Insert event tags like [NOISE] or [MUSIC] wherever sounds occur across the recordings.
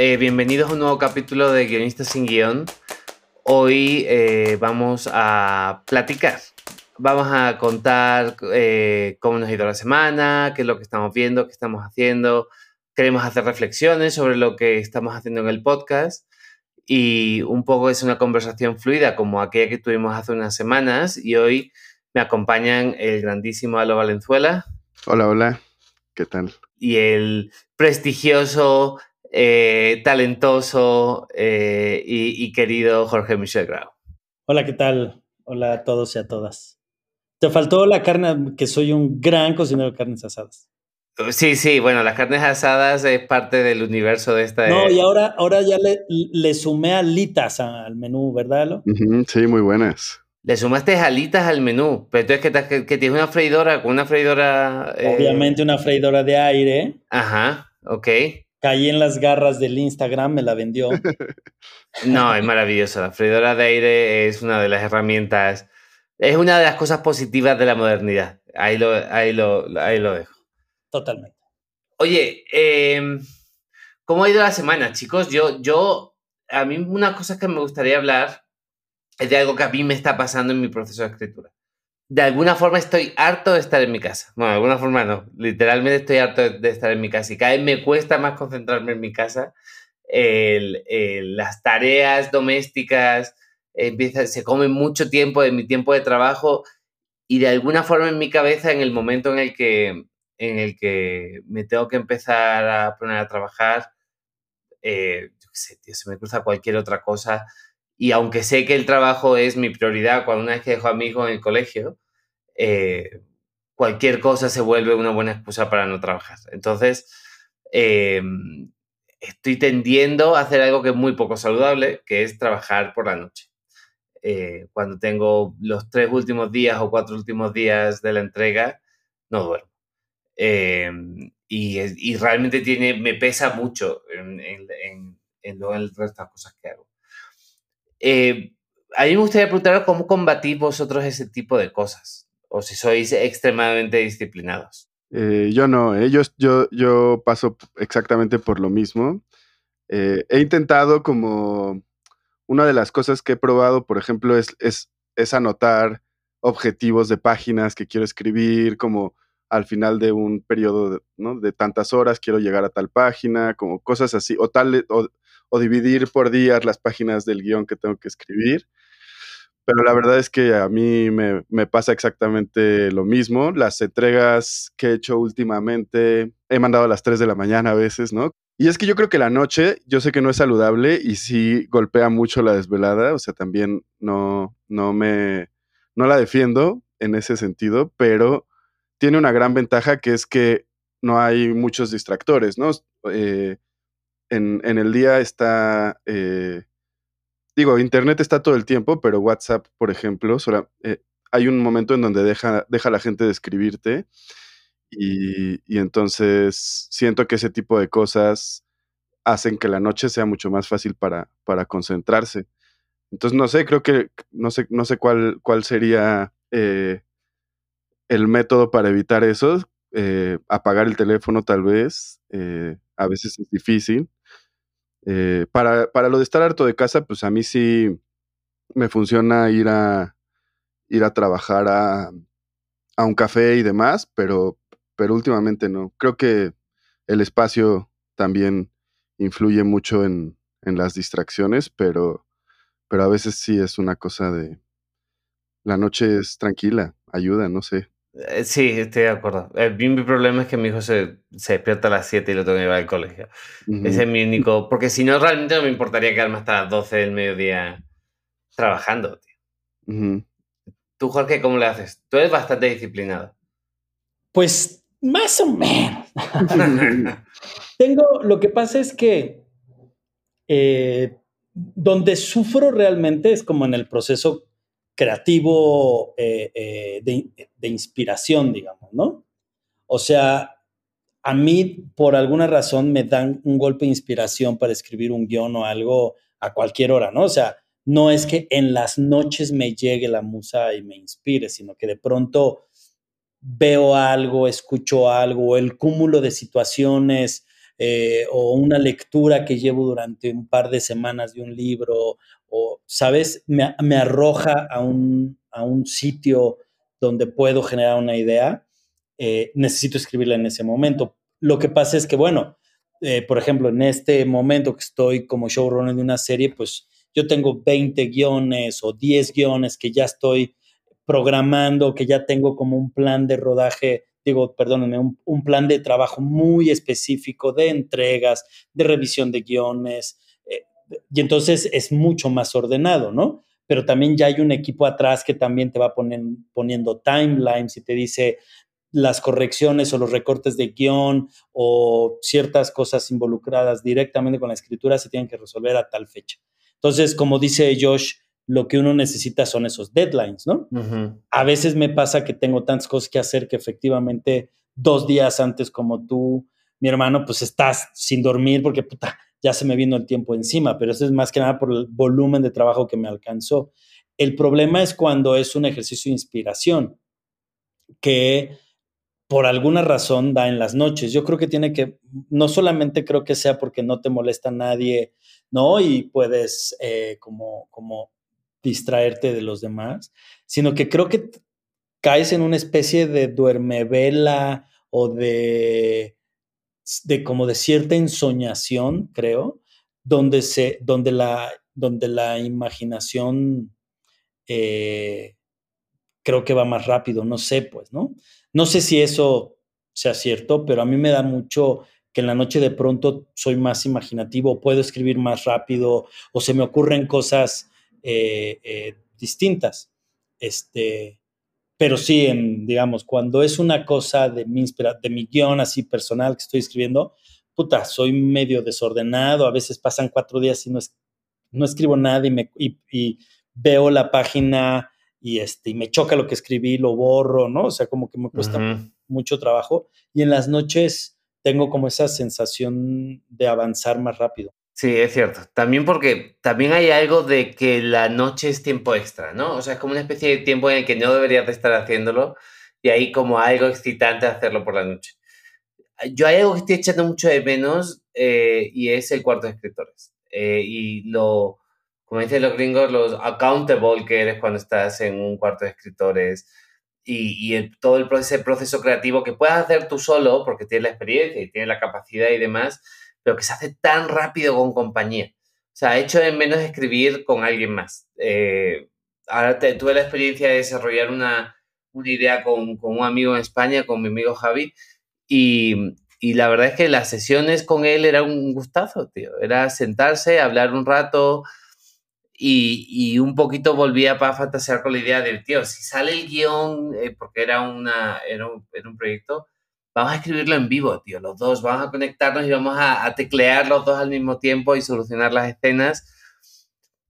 Eh, bienvenidos a un nuevo capítulo de Guionistas sin Guión. Hoy eh, vamos a platicar, vamos a contar eh, cómo nos ha ido la semana, qué es lo que estamos viendo, qué estamos haciendo. Queremos hacer reflexiones sobre lo que estamos haciendo en el podcast y un poco es una conversación fluida como aquella que tuvimos hace unas semanas y hoy me acompañan el grandísimo Alo Valenzuela. Hola, hola, ¿qué tal? y el prestigioso, eh, talentoso eh, y, y, querido Jorge Michel Grau. Hola, ¿qué tal? Hola a todos y a todas. Te faltó la carne, que soy un gran cocinero de carnes asadas. Sí, sí, bueno, las carnes asadas es parte del universo de esta. No, y ahora, ahora ya le, le sumé alitas al menú, ¿verdad? Lo? Uh -huh, sí, muy buenas. Le sumaste alitas al menú, pero entonces que, que, que tienes una freidora con una freidora. Eh... Obviamente una freidora de aire. Ajá, ok. Caí en las garras del Instagram, me la vendió. [LAUGHS] no, es maravilloso. La freidora de aire es una de las herramientas, es una de las cosas positivas de la modernidad. Ahí lo, ahí lo, ahí lo dejo. Totalmente. Oye, eh, ¿cómo ha ido la semana, chicos? Yo, yo, a mí una cosa que me gustaría hablar es de algo que a mí me está pasando en mi proceso de escritura. De alguna forma estoy harto de estar en mi casa. Bueno, de alguna forma no. Literalmente estoy harto de estar en mi casa y cada vez me cuesta más concentrarme en mi casa. Las tareas domésticas empieza, se comen mucho tiempo de mi tiempo de trabajo y de alguna forma en mi cabeza, en el momento en el que, en el que me tengo que empezar a poner a trabajar, eh, se me cruza cualquier otra cosa y aunque sé que el trabajo es mi prioridad cuando una vez que dejo a mi hijo en el colegio, eh, cualquier cosa se vuelve una buena excusa para no trabajar. Entonces, eh, estoy tendiendo a hacer algo que es muy poco saludable, que es trabajar por la noche. Eh, cuando tengo los tres últimos días o cuatro últimos días de la entrega, no duermo. Y, realmente tiene, me pesa mucho en, en, en, en, el resto de las cosas que hago. Eh, a mí me gustaría preguntar cómo combatís vosotros ese tipo de cosas, o si sois extremadamente disciplinados. Eh, yo no, eh. yo, yo, yo, paso exactamente por lo mismo. Eh, he intentado como una de las cosas que he probado, por ejemplo, es, es, es anotar objetivos de páginas que quiero escribir, como al final de un periodo de, ¿no? de tantas horas quiero llegar a tal página, como cosas así, o tal, o, o dividir por días las páginas del guion que tengo que escribir. Pero la verdad es que a mí me, pasa exactamente lo mismo. Las entregas que he hecho últimamente he mandado a las 3 de la mañana a veces, ¿no? Y es que yo creo que la noche, yo sé que no es saludable y sí golpea mucho la desvelada, o sea, también no, no me, no la defiendo en ese sentido, pero tiene una gran ventaja que es que no hay muchos distractores, ¿no? Eh, en, en, el día está, eh, digo, Internet está todo el tiempo, pero WhatsApp, por ejemplo, eh, hay un momento en donde deja, deja la gente de escribirte y, entonces siento que ese tipo de cosas hacen que la noche sea mucho más fácil para, para concentrarse. Entonces, no sé, creo que, no sé, no sé cuál, cuál sería eh, el método para evitar eso. apagar el teléfono tal vez, a veces es difícil. Eh, para, para, lo de estar harto de casa, pues a mí sí me funciona ir a, ir a trabajar a, a un café y demás, pero, pero últimamente no. Creo que el espacio también influye mucho en, en las distracciones, pero, pero a veces sí es una cosa de... La noche es tranquila, ayuda, no sé. Eh, sí, estoy de acuerdo. El, mi problema es que mi hijo se, se, despierta a las 7 y lo tengo que llevar al colegio. Uh -huh. Ese es mi único. Porque si no, realmente no me importaría quedarme hasta las 12 del mediodía trabajando, tío. Uh -huh. Tú, Jorge, ¿cómo le haces? Tú eres bastante disciplinado. Pues más o menos. [LAUGHS] Tengo. Lo que pasa es que eh, donde sufro realmente es como en el proceso creativo eh, eh, de, inspiración, digamos, ¿no? O sea, a mí por alguna razón me dan un golpe de inspiración para escribir un guion o algo a cualquier hora, ¿no? O sea, no es que en las noches me llegue la musa y me inspire, sino que de pronto veo algo, escucho algo, el cúmulo de situaciones eh, o una lectura que llevo durante un par de semanas de un libro, o, ¿sabes? Me, arroja a un, a un, sitio donde puedo generar una idea, eh, necesito escribirla en ese momento. Lo que pasa es que, bueno, eh, por ejemplo, en este momento que estoy como showrunner de una serie, pues yo tengo 20 guiones o 10 guiones que ya estoy programando, que ya tengo como un plan de rodaje, digo, perdónenme, un, plan de trabajo muy específico de entregas, de revisión de guiones, y entonces es mucho más ordenado, ¿no? Pero también ya hay un equipo atrás que también te va poniendo timelines y te dice las correcciones o los recortes de guion o ciertas cosas involucradas directamente con la escritura se tienen que resolver a tal fecha. Entonces, como dice Josh, lo que uno necesita son esos deadlines, ¿no? A veces me pasa que tengo tantas cosas que hacer que efectivamente dos días antes como tú, mi hermano, pues estás sin dormir porque puta, ya se me vino el tiempo encima, pero eso es más que nada por el volumen de trabajo que me alcanzó. El problema es cuando es un ejercicio de inspiración que por alguna razón da en las noches. Yo creo que tiene que, no solamente creo que sea porque no te molesta nadie, ¿no? Y puedes eh, como, como distraerte de los demás, sino que creo que caes en una especie de duermevela o de, de como de cierta ensoñación, creo, donde, se, donde, la, donde la imaginación eh, creo que va más rápido, no sé, pues, ¿no? No sé si eso sea cierto, pero a mí me da mucho que en la noche de pronto soy más imaginativo, puedo escribir más rápido o se me ocurren cosas eh, eh, distintas. Este, pero sí, en, digamos, cuando es una cosa de mi, de mi guion así personal que estoy escribiendo, puta, soy medio desordenado, a veces pasan cuatro días y no, es, no escribo nada y, me, y, veo la página y, este, y me choca lo que escribí, lo borro, ¿no? O sea, como que me cuesta mucho trabajo. Y en las noches tengo como esa sensación de avanzar más rápido. Sí, es cierto. También porque también hay algo de que la noche es tiempo extra, ¿no? O sea, es como una especie de tiempo en el que no deberías de estar haciéndolo y hay como algo excitante hacerlo por la noche. Yo hay algo que estoy echando mucho de menos eh, y es el cuarto de escritores. Eh, y lo, como dicen los gringos, los accountable que eres cuando estás en un cuarto de escritores y, y todo el proceso, proceso creativo que puedes hacer tú solo porque tienes la experiencia y tienes la capacidad y demás pero que se hace tan rápido con compañía. O sea, hecho de menos escribir con alguien más. Eh, ahora tuve la experiencia de desarrollar una, idea con, un amigo en España, con mi amigo Javi, y, la verdad es que las sesiones con él era un gustazo, tío. Era sentarse, hablar un rato y, un poquito volvía para fantasear con la idea de, tío, si sale el guion, eh, porque era, una, era, un, era un proyecto, vamos a escribirlo en vivo, tío, los dos, vamos a conectarnos y vamos a, teclear los dos al mismo tiempo y solucionar las escenas,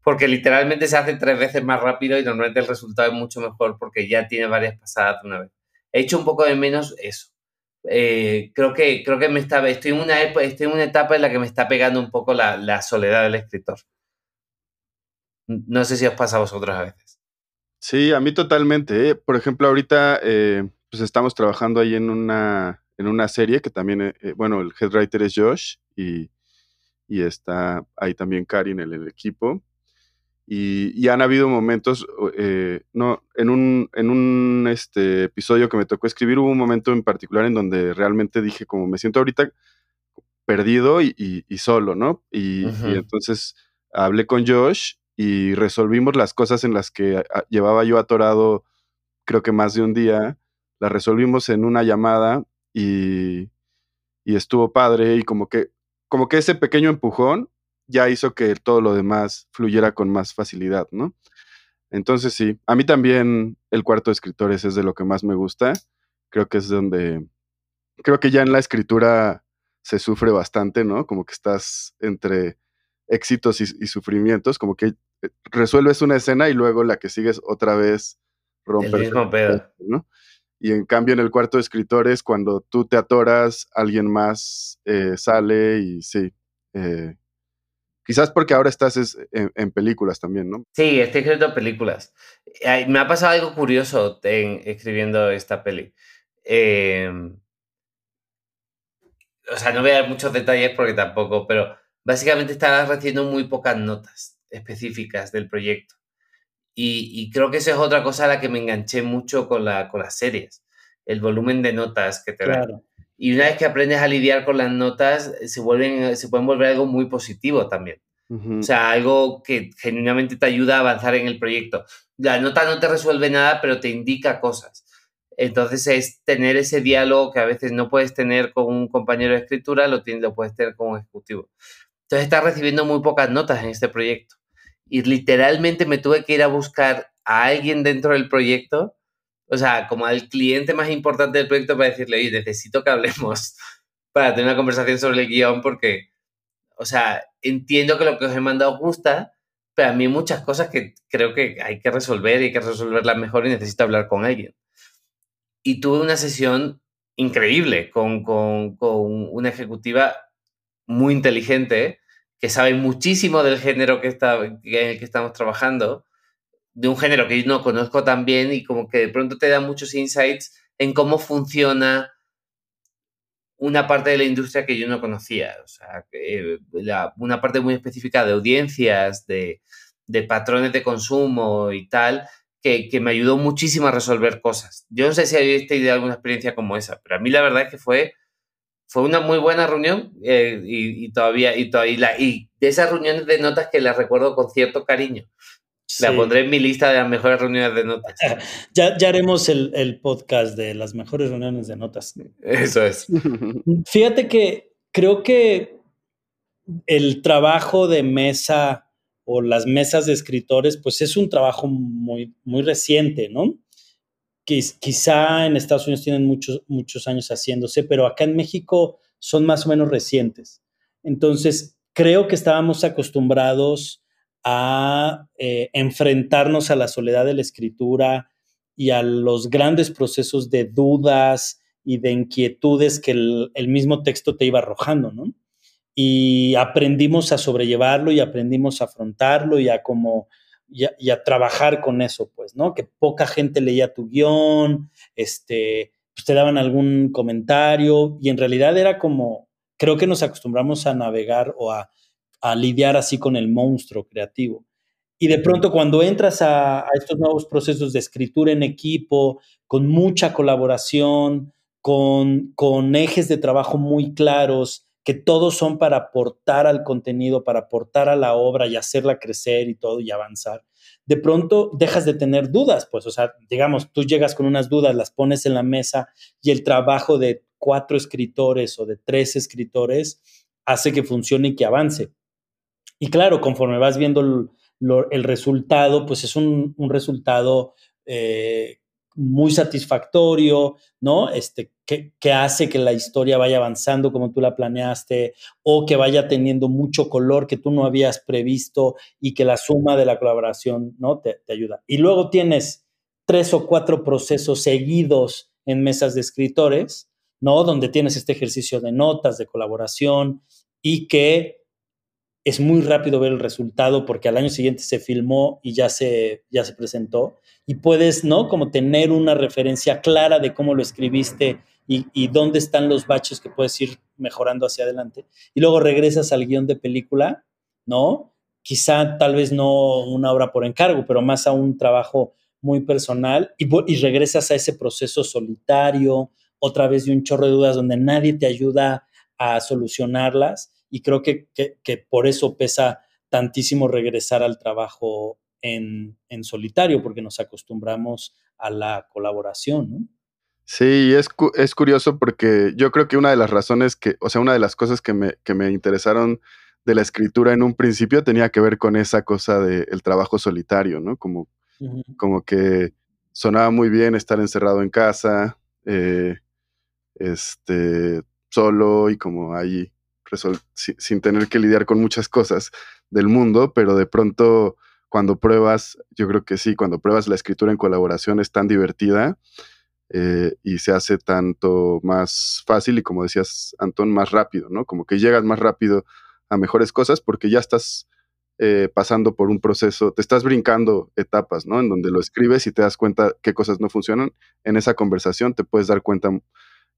porque literalmente se hace tres veces más rápido y normalmente el resultado es mucho mejor porque ya tiene varias pasadas de una vez. He hecho un poco de menos eso. Eh, creo que, creo que me estoy, en una, estoy en una etapa en la que me está pegando un poco la, la soledad del escritor. No sé si os pasa a vosotros a veces. Sí, a mí totalmente. ¿eh? Por ejemplo, ahorita eh, pues estamos trabajando ahí en una, en una serie que también, eh, eh, bueno, el head writer es Josh y, y está ahí también Karin en el equipo. Y, y han habido momentos, eh, no, en un, en un este, episodio que me tocó escribir, hubo un momento en particular en donde realmente dije, como me siento ahorita perdido y, y, solo, ¿no? Y, entonces hablé con Josh y resolvimos las cosas en las que llevaba yo atorado, creo que más de un día, la resolvimos en una llamada y, estuvo padre y como que, como que ese pequeño empujón ya hizo que todo lo demás fluyera con más facilidad, ¿no? Entonces sí, a mí también el cuarto de escritores es de lo que más me gusta. Creo que es donde, creo que ya en la escritura se sufre bastante, ¿no? Como que estás entre éxitos y, sufrimientos, como que eh, resuelves una escena y luego la que sigues otra vez rompe el mismo pedo. ¿no? Y en cambio en el cuarto de escritores, cuando tú te atoras, alguien más eh, sale y sí. Eh, quizás porque ahora estás en, películas también, ¿no? Sí, estoy escribiendo películas. Me ha pasado algo curioso en, escribiendo esta peli. Em, o sea, no voy a dar muchos detalles porque tampoco, pero básicamente estaba recibiendo muy pocas notas específicas del proyecto. Y, creo que esa es otra cosa a la que me enganché mucho con, la, con las series, el volumen de notas que te dan. Y una vez que aprendes a lidiar con las notas, se, vuelven, se pueden volver algo muy positivo también. O sea, algo que genuinamente te ayuda a avanzar en el proyecto. La nota no te resuelve nada, pero te indica cosas. Entonces es tener ese diálogo que a veces no puedes tener con un compañero de escritura, lo, tienes, lo puedes tener con un ejecutivo. Entonces estás recibiendo muy pocas notas en este proyecto y literalmente me tuve que ir a buscar a alguien dentro del proyecto, o sea, como al cliente más importante del proyecto para decirle, oye, necesito que hablemos [LAUGHS] para tener una conversación sobre el guion porque, o sea, entiendo que lo que os he mandado gusta, pero a mí muchas cosas que creo que hay que resolver y hay que resolverlas mejor y necesito hablar con alguien. Y tuve una sesión increíble con, con, con una ejecutiva muy inteligente que sabe muchísimo del género que está, en el que estamos trabajando, de un género que yo no conozco tan bien y como que de pronto te da muchos insights en cómo funciona una parte de la industria que yo no conocía. O sea, una parte muy específica de audiencias, de, de patrones de consumo y tal, que, que, me ayudó muchísimo a resolver cosas. Yo no sé si habéis tenido alguna experiencia como esa, pero a mí la verdad es que fue fue una muy buena reunión eh, y, todavía, y, todavía y de esas reuniones de notas que las recuerdo con cierto cariño. La pondré en mi lista de las mejores reuniones de notas. [LAUGHS] ya, ya haremos el, el, podcast de las mejores reuniones de notas. Eso es. [LAUGHS] Fíjate que creo que el trabajo de mesa o las mesas de escritores, pues es un trabajo muy, muy reciente, ¿no? Quizá en Estados Unidos tienen muchos, muchos años haciéndose, pero acá en México son más o menos recientes. Entonces, creo que estábamos acostumbrados a eh, enfrentarnos a la soledad de la escritura y a los grandes procesos de dudas y de inquietudes que el, mismo texto te iba arrojando, ¿no? Y aprendimos a sobrellevarlo y aprendimos a afrontarlo y a como y a, trabajar con eso, pues, ¿no? Que poca gente leía tu guion, este, pues te daban algún comentario y en realidad era como, creo que nos acostumbramos a navegar o a, lidiar así con el monstruo creativo. Y de pronto cuando entras a, estos nuevos procesos de escritura en equipo, con mucha colaboración, con ejes de trabajo muy claros, que todos son para aportar al contenido, para aportar a la obra y hacerla crecer y todo y avanzar, de pronto dejas de tener dudas, pues, o sea, digamos, tú llegas con unas dudas, las pones en la mesa y el trabajo de cuatro escritores o de tres escritores hace que funcione y que avance. Y claro, conforme vas viendo el, resultado, pues es un, resultado eh, muy satisfactorio, ¿no? Este, que, hace que la historia vaya avanzando como tú la planeaste o que vaya teniendo mucho color que tú no habías previsto y que la suma de la colaboración, ¿no? Te, te ayuda. Y luego tienes tres o cuatro procesos seguidos en mesas de escritores, ¿no? Donde tienes este ejercicio de notas, de colaboración y que es muy rápido ver el resultado porque al año siguiente se filmó y ya se, ya se presentó y puedes, ¿no? Como tener una referencia clara de cómo lo escribiste y, dónde están los baches que puedes ir mejorando hacia adelante. Y luego regresas al guion de película, ¿no? Quizá tal vez no una obra por encargo, pero más a un trabajo muy personal y, regresas a ese proceso solitario, otra vez de un chorro de dudas donde nadie te ayuda a solucionarlas y creo que, por eso pesa tantísimo regresar al trabajo en, solitario, porque nos acostumbramos a la colaboración, ¿no? Sí, es, es curioso porque yo creo que una de las razones que, o sea, una de las cosas que me, que me interesaron de la escritura en un principio tenía que ver con esa cosa del trabajo solitario, ¿no? Como, como que sonaba muy bien estar encerrado en casa, eh, este, solo y como ahí sin tener que lidiar con muchas cosas del mundo, pero de pronto cuando pruebas, yo creo que sí, cuando pruebas la escritura en colaboración es tan divertida eh, y se hace tanto más fácil y como decías, Antón, más rápido, ¿no? Como que llegas más rápido a mejores cosas porque ya estás eh, pasando por un proceso, te estás brincando etapas, ¿no? En donde lo escribes y te das cuenta qué cosas no funcionan. En esa conversación te puedes dar cuenta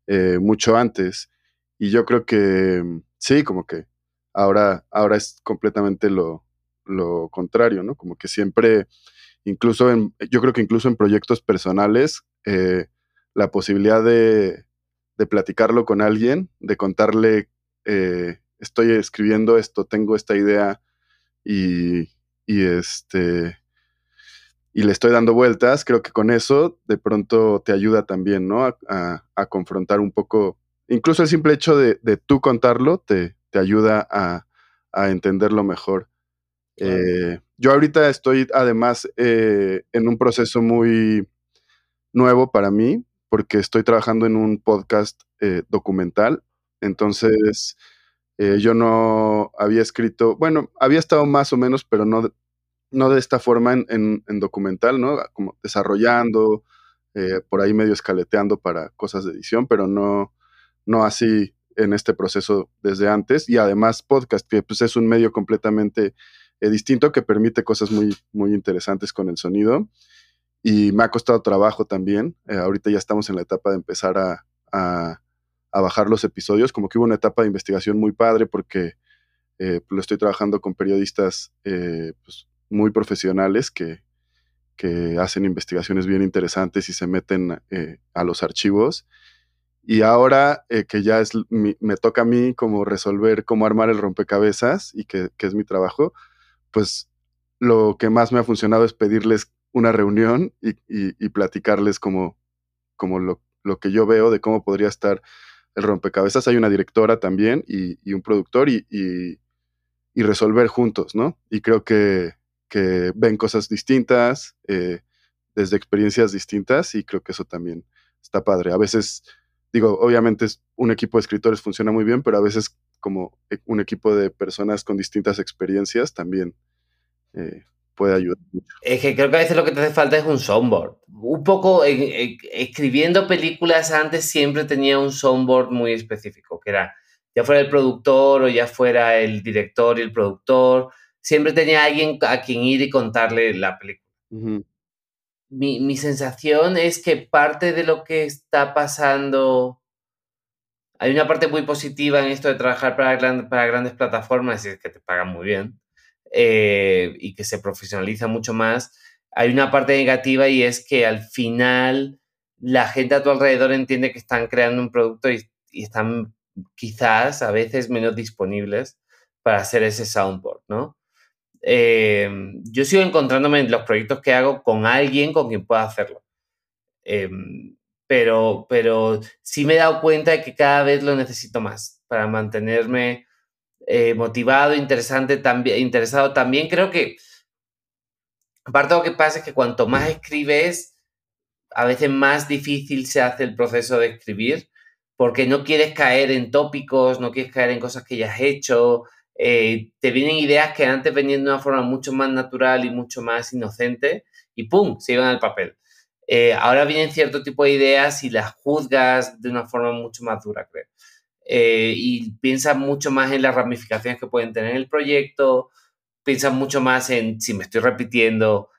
eh, mucho antes. Y yo creo que sí, como que ahora, ahora es completamente lo, lo contrario, ¿no? Como que siempre, incluso en, yo creo que incluso en proyectos personales, la posibilidad de, de, platicarlo con alguien, de contarle, eh, estoy escribiendo esto, tengo esta idea y, y, este y le estoy dando vueltas, creo que con eso de pronto te ayuda también, ¿no? A, a, confrontar un poco, incluso el simple hecho de, de tú contarlo te, te ayuda a, a, entenderlo mejor. Eh, yo ahorita estoy además eh, en un proceso muy nuevo para mí, porque estoy trabajando en un podcast eh, documental. Entonces, yo no había escrito, bueno, había estado más o menos, pero no, no de esta forma en, documental, ¿no? Como desarrollando, por ahí medio escaleteando para cosas de edición, pero no, no así en este proceso desde antes. Y además podcast, que pues es un medio completamente eh, distinto que permite cosas muy, muy interesantes con el sonido. Y me ha costado trabajo también. Eh, ahorita ya estamos en la etapa de empezar a, a, bajar los episodios. Como que hubo una etapa de investigación muy padre porque eh, lo estoy trabajando con periodistas pues, muy profesionales que, que, hacen investigaciones bien interesantes y se meten a los archivos. Y ahora que ya es me toca a mí como resolver cómo armar el rompecabezas y que, que es mi trabajo, pues lo que más me ha funcionado es pedirles una reunión y, y, platicarles como, como lo, lo, que yo veo de cómo podría estar el rompecabezas. Hay una directora también y, y un productor y, y, resolver juntos, ¿no? Y creo que, que ven cosas distintas, eh, desde experiencias distintas y creo que eso también está padre. A veces, digo, obviamente un equipo de escritores funciona muy bien, pero a veces como e, un equipo de personas con distintas experiencias también eh, puede ayudar mucho. Es que creo que a veces lo que te hace falta es un soundboard. Un poco escribiendo películas antes siempre tenía un soundboard muy específico, que era ya fuera el productor o ya fuera el director y el productor, siempre tenía alguien a quien ir y contarle la película. mi, mi sensación es que parte de lo que está pasando hay una parte muy positiva en esto de trabajar para, para grandes plataformas, es que te pagan muy bien eh, y que se profesionaliza mucho más. Hay una parte negativa y es que al final la gente a tu alrededor entiende que están creando un producto y, están quizás a veces menos disponibles para hacer ese soundboard, ¿no? Eh, yo sigo encontrándome en los proyectos que hago con alguien con quien pueda hacerlo. Eh, pero, pero sí me he dado cuenta de que cada vez lo necesito más para mantenerme eh, motivado, interesante, también, interesado. También creo que aparte lo que pasa es que cuanto más escribes, a veces más difícil se hace el proceso de escribir porque no quieres caer en tópicos, no quieres caer en cosas que ya has hecho, eh, te vienen ideas que antes venían de una forma mucho más natural y mucho más inocente y ¡pum! se iban al papel. Eh, ahora vienen cierto tipo de ideas y las juzgas de una forma mucho más dura, creo. Eh, y piensas mucho más en las ramificaciones que pueden tener el proyecto, piensas mucho más en si me estoy repitiendo,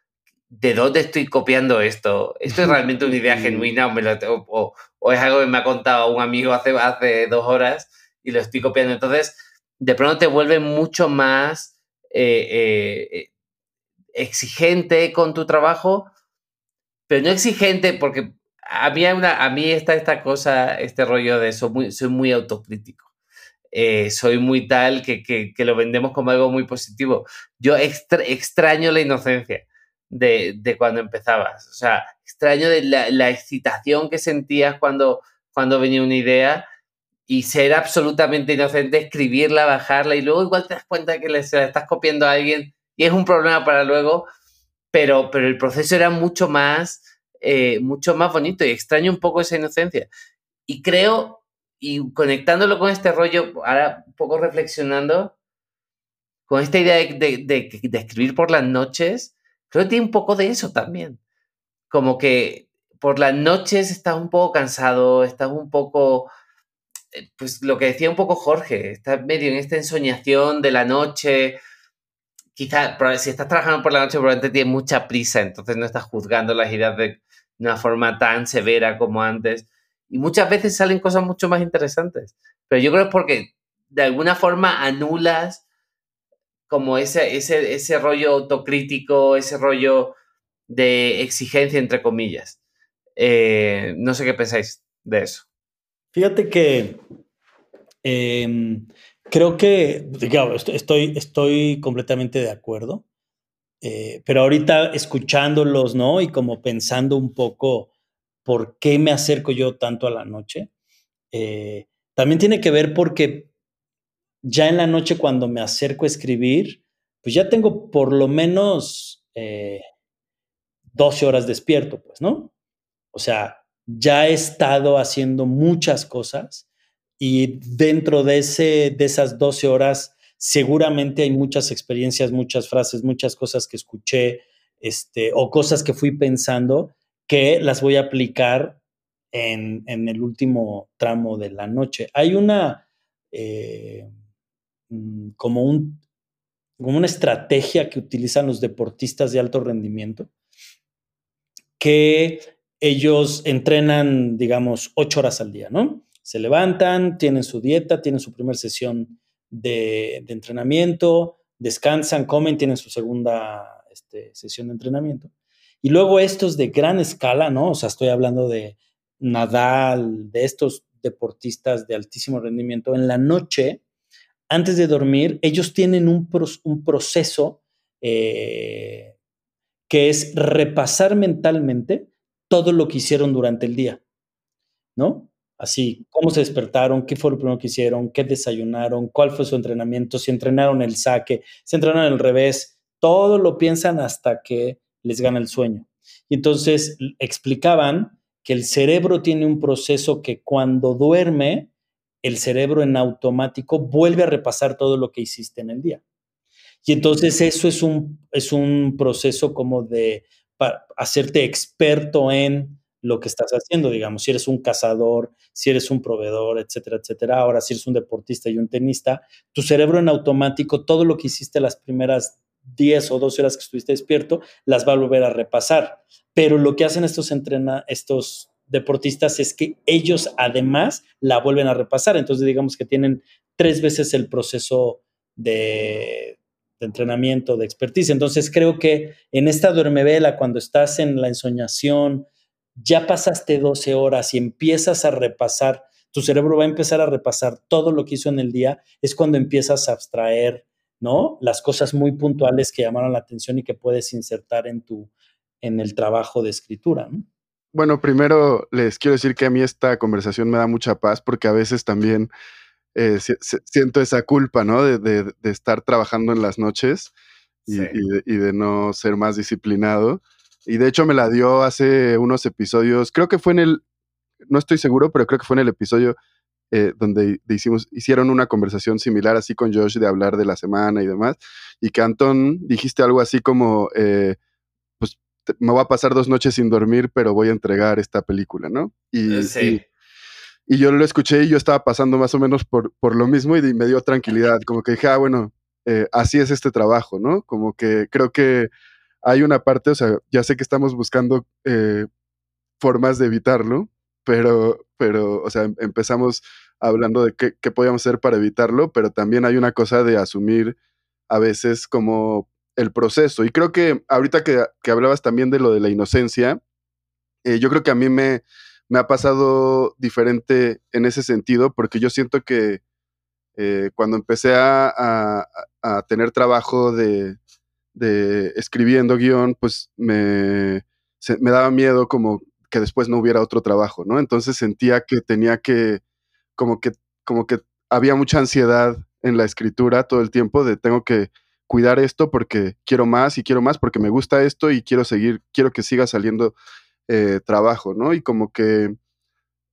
de dónde estoy copiando esto, esto es realmente una idea genuina o, me lo, o, es algo que me ha contado un amigo hace, hace dos horas y lo estoy copiando. Entonces, de pronto te vuelve mucho más eh, exigente con tu trabajo pero no exigente porque a mí, una, a mí está esta cosa, este rollo de eso, muy, soy muy autocrítico. Eh, soy muy tal que, que, que, lo vendemos como algo muy positivo. Yo extraño la inocencia de, de, cuando empezabas. O sea, extraño de la, la, excitación que sentías cuando, cuando venía una idea y ser absolutamente inocente, escribirla, bajarla y luego igual te das cuenta que le, se la estás copiando a alguien y es un problema para luego pero, pero el proceso era mucho más, eh, mucho más bonito y extraño un poco esa inocencia. Y creo, y conectándolo con este rollo, ahora un poco reflexionando, con esta idea de, de, escribir por las noches, creo que tiene un poco de eso también. Como que por las noches estás un poco cansado, estás un poco, eh, pues lo que decía un poco Jorge, estás medio en esta ensoñación de la noche. Quizás si estás trabajando por la noche probablemente tienes mucha prisa, entonces no estás juzgando las ideas de una forma tan severa como antes. Y muchas veces salen cosas mucho más interesantes. Pero yo creo que es porque de alguna forma anulas como ese, ese, ese rollo autocrítico, ese rollo de exigencia, entre comillas. Eh, no sé qué pensáis de eso. Fíjate que em, creo que, digamos, estoy, estoy completamente de acuerdo, eh, pero ahorita escuchándolos, ¿no? Y como pensando un poco por qué me acerco yo tanto a la noche. Eh, también tiene que ver porque ya en la noche cuando me acerco a escribir, pues ya tengo por lo menos 12 eh, horas despierto, pues, ¿no? O sea, ya he estado haciendo muchas cosas y dentro de, ese, de esas 12 horas seguramente hay muchas experiencias, muchas frases, muchas cosas que escuché este, o cosas que fui pensando que las voy a aplicar en, el último tramo de la noche. Hay una, eh, mm, como, un, como una estrategia que utilizan los deportistas de alto rendimiento, que ellos entrenan, digamos, ocho horas al día, ¿no? Se levantan, tienen su dieta, tienen su primera sesión de, entrenamiento, descansan, comen, tienen su segunda este, sesión de entrenamiento. Y luego estos de gran escala, ¿no? O sea, estoy hablando de Nadal, de estos deportistas de altísimo rendimiento, en la noche, antes de dormir, ellos tienen un, un proceso eh, que es repasar mentalmente todo lo que hicieron durante el día, ¿no? Así, cómo se despertaron, qué fue lo primero que hicieron, qué desayunaron, cuál fue su entrenamiento, si entrenaron el saque, si entrenaron el revés, todo lo piensan hasta que les gana el sueño. Y entonces explicaban que el cerebro tiene un proceso que cuando duerme, el cerebro en automático vuelve a repasar todo lo que hiciste en el día. Y entonces eso es un, es un proceso como de hacerte experto en lo que estás haciendo, digamos, si eres un cazador, si eres un proveedor, etcétera, etcétera. Ahora, si eres un deportista y un tenista, tu cerebro en automático, todo lo que hiciste las primeras 10 o 12 horas que estuviste despierto, las va a volver a repasar. Pero lo que hacen estos, entrena, estos deportistas es que ellos además la vuelven a repasar. Entonces, digamos que tienen tres veces el proceso de, entrenamiento, de expertise. Entonces, creo que en esta duermevela, cuando estás en la ensoñación, ya pasaste 12 horas y empiezas a repasar, tu cerebro va a empezar a repasar todo lo que hizo en el día, es cuando empiezas a abstraer ¿no? Las cosas muy puntuales que llamaron la atención y que puedes insertar en tu, en el trabajo de escritura, Bueno, primero les quiero decir que a mí esta conversación me da mucha paz porque a veces también eh, siento esa culpa, ¿no? De, estar trabajando en las noches y, de, no ser más disciplinado. Y de hecho me la dio hace unos episodios, creo que fue en el, no estoy seguro, pero creo que fue en el episodio eh, donde hicimos, hicieron una conversación similar así con Josh de hablar de la semana y demás, y que Anton dijiste algo así como, eh, pues me voy a pasar dos noches sin dormir, pero voy a entregar esta película, ¿no? Y, eh, sí. y, yo lo escuché y yo estaba pasando más o menos por, por lo mismo y me dio tranquilidad, como que dije, ah, bueno, así es este trabajo, ¿no? Como que creo que hay una parte, o sea, ya sé que estamos buscando formas de evitarlo, pero, pero, o sea, em, empezamos hablando de qué, podíamos hacer para evitarlo, pero también hay una cosa de asumir a veces como el proceso. Y creo que ahorita que, que hablabas también de lo de la inocencia, eh, yo creo que a mí me, me, ha pasado diferente en ese sentido, porque yo siento que eh, cuando empecé a, a tener trabajo de, de, escribiendo guion, pues me, me daba miedo como que después no hubiera otro trabajo, ¿no? Entonces sentía que tenía que, como que, como que había mucha ansiedad en la escritura todo el tiempo de tengo que cuidar esto porque quiero más y quiero más porque me gusta esto y quiero seguir, quiero que siga saliendo eh, trabajo, ¿no? Y como que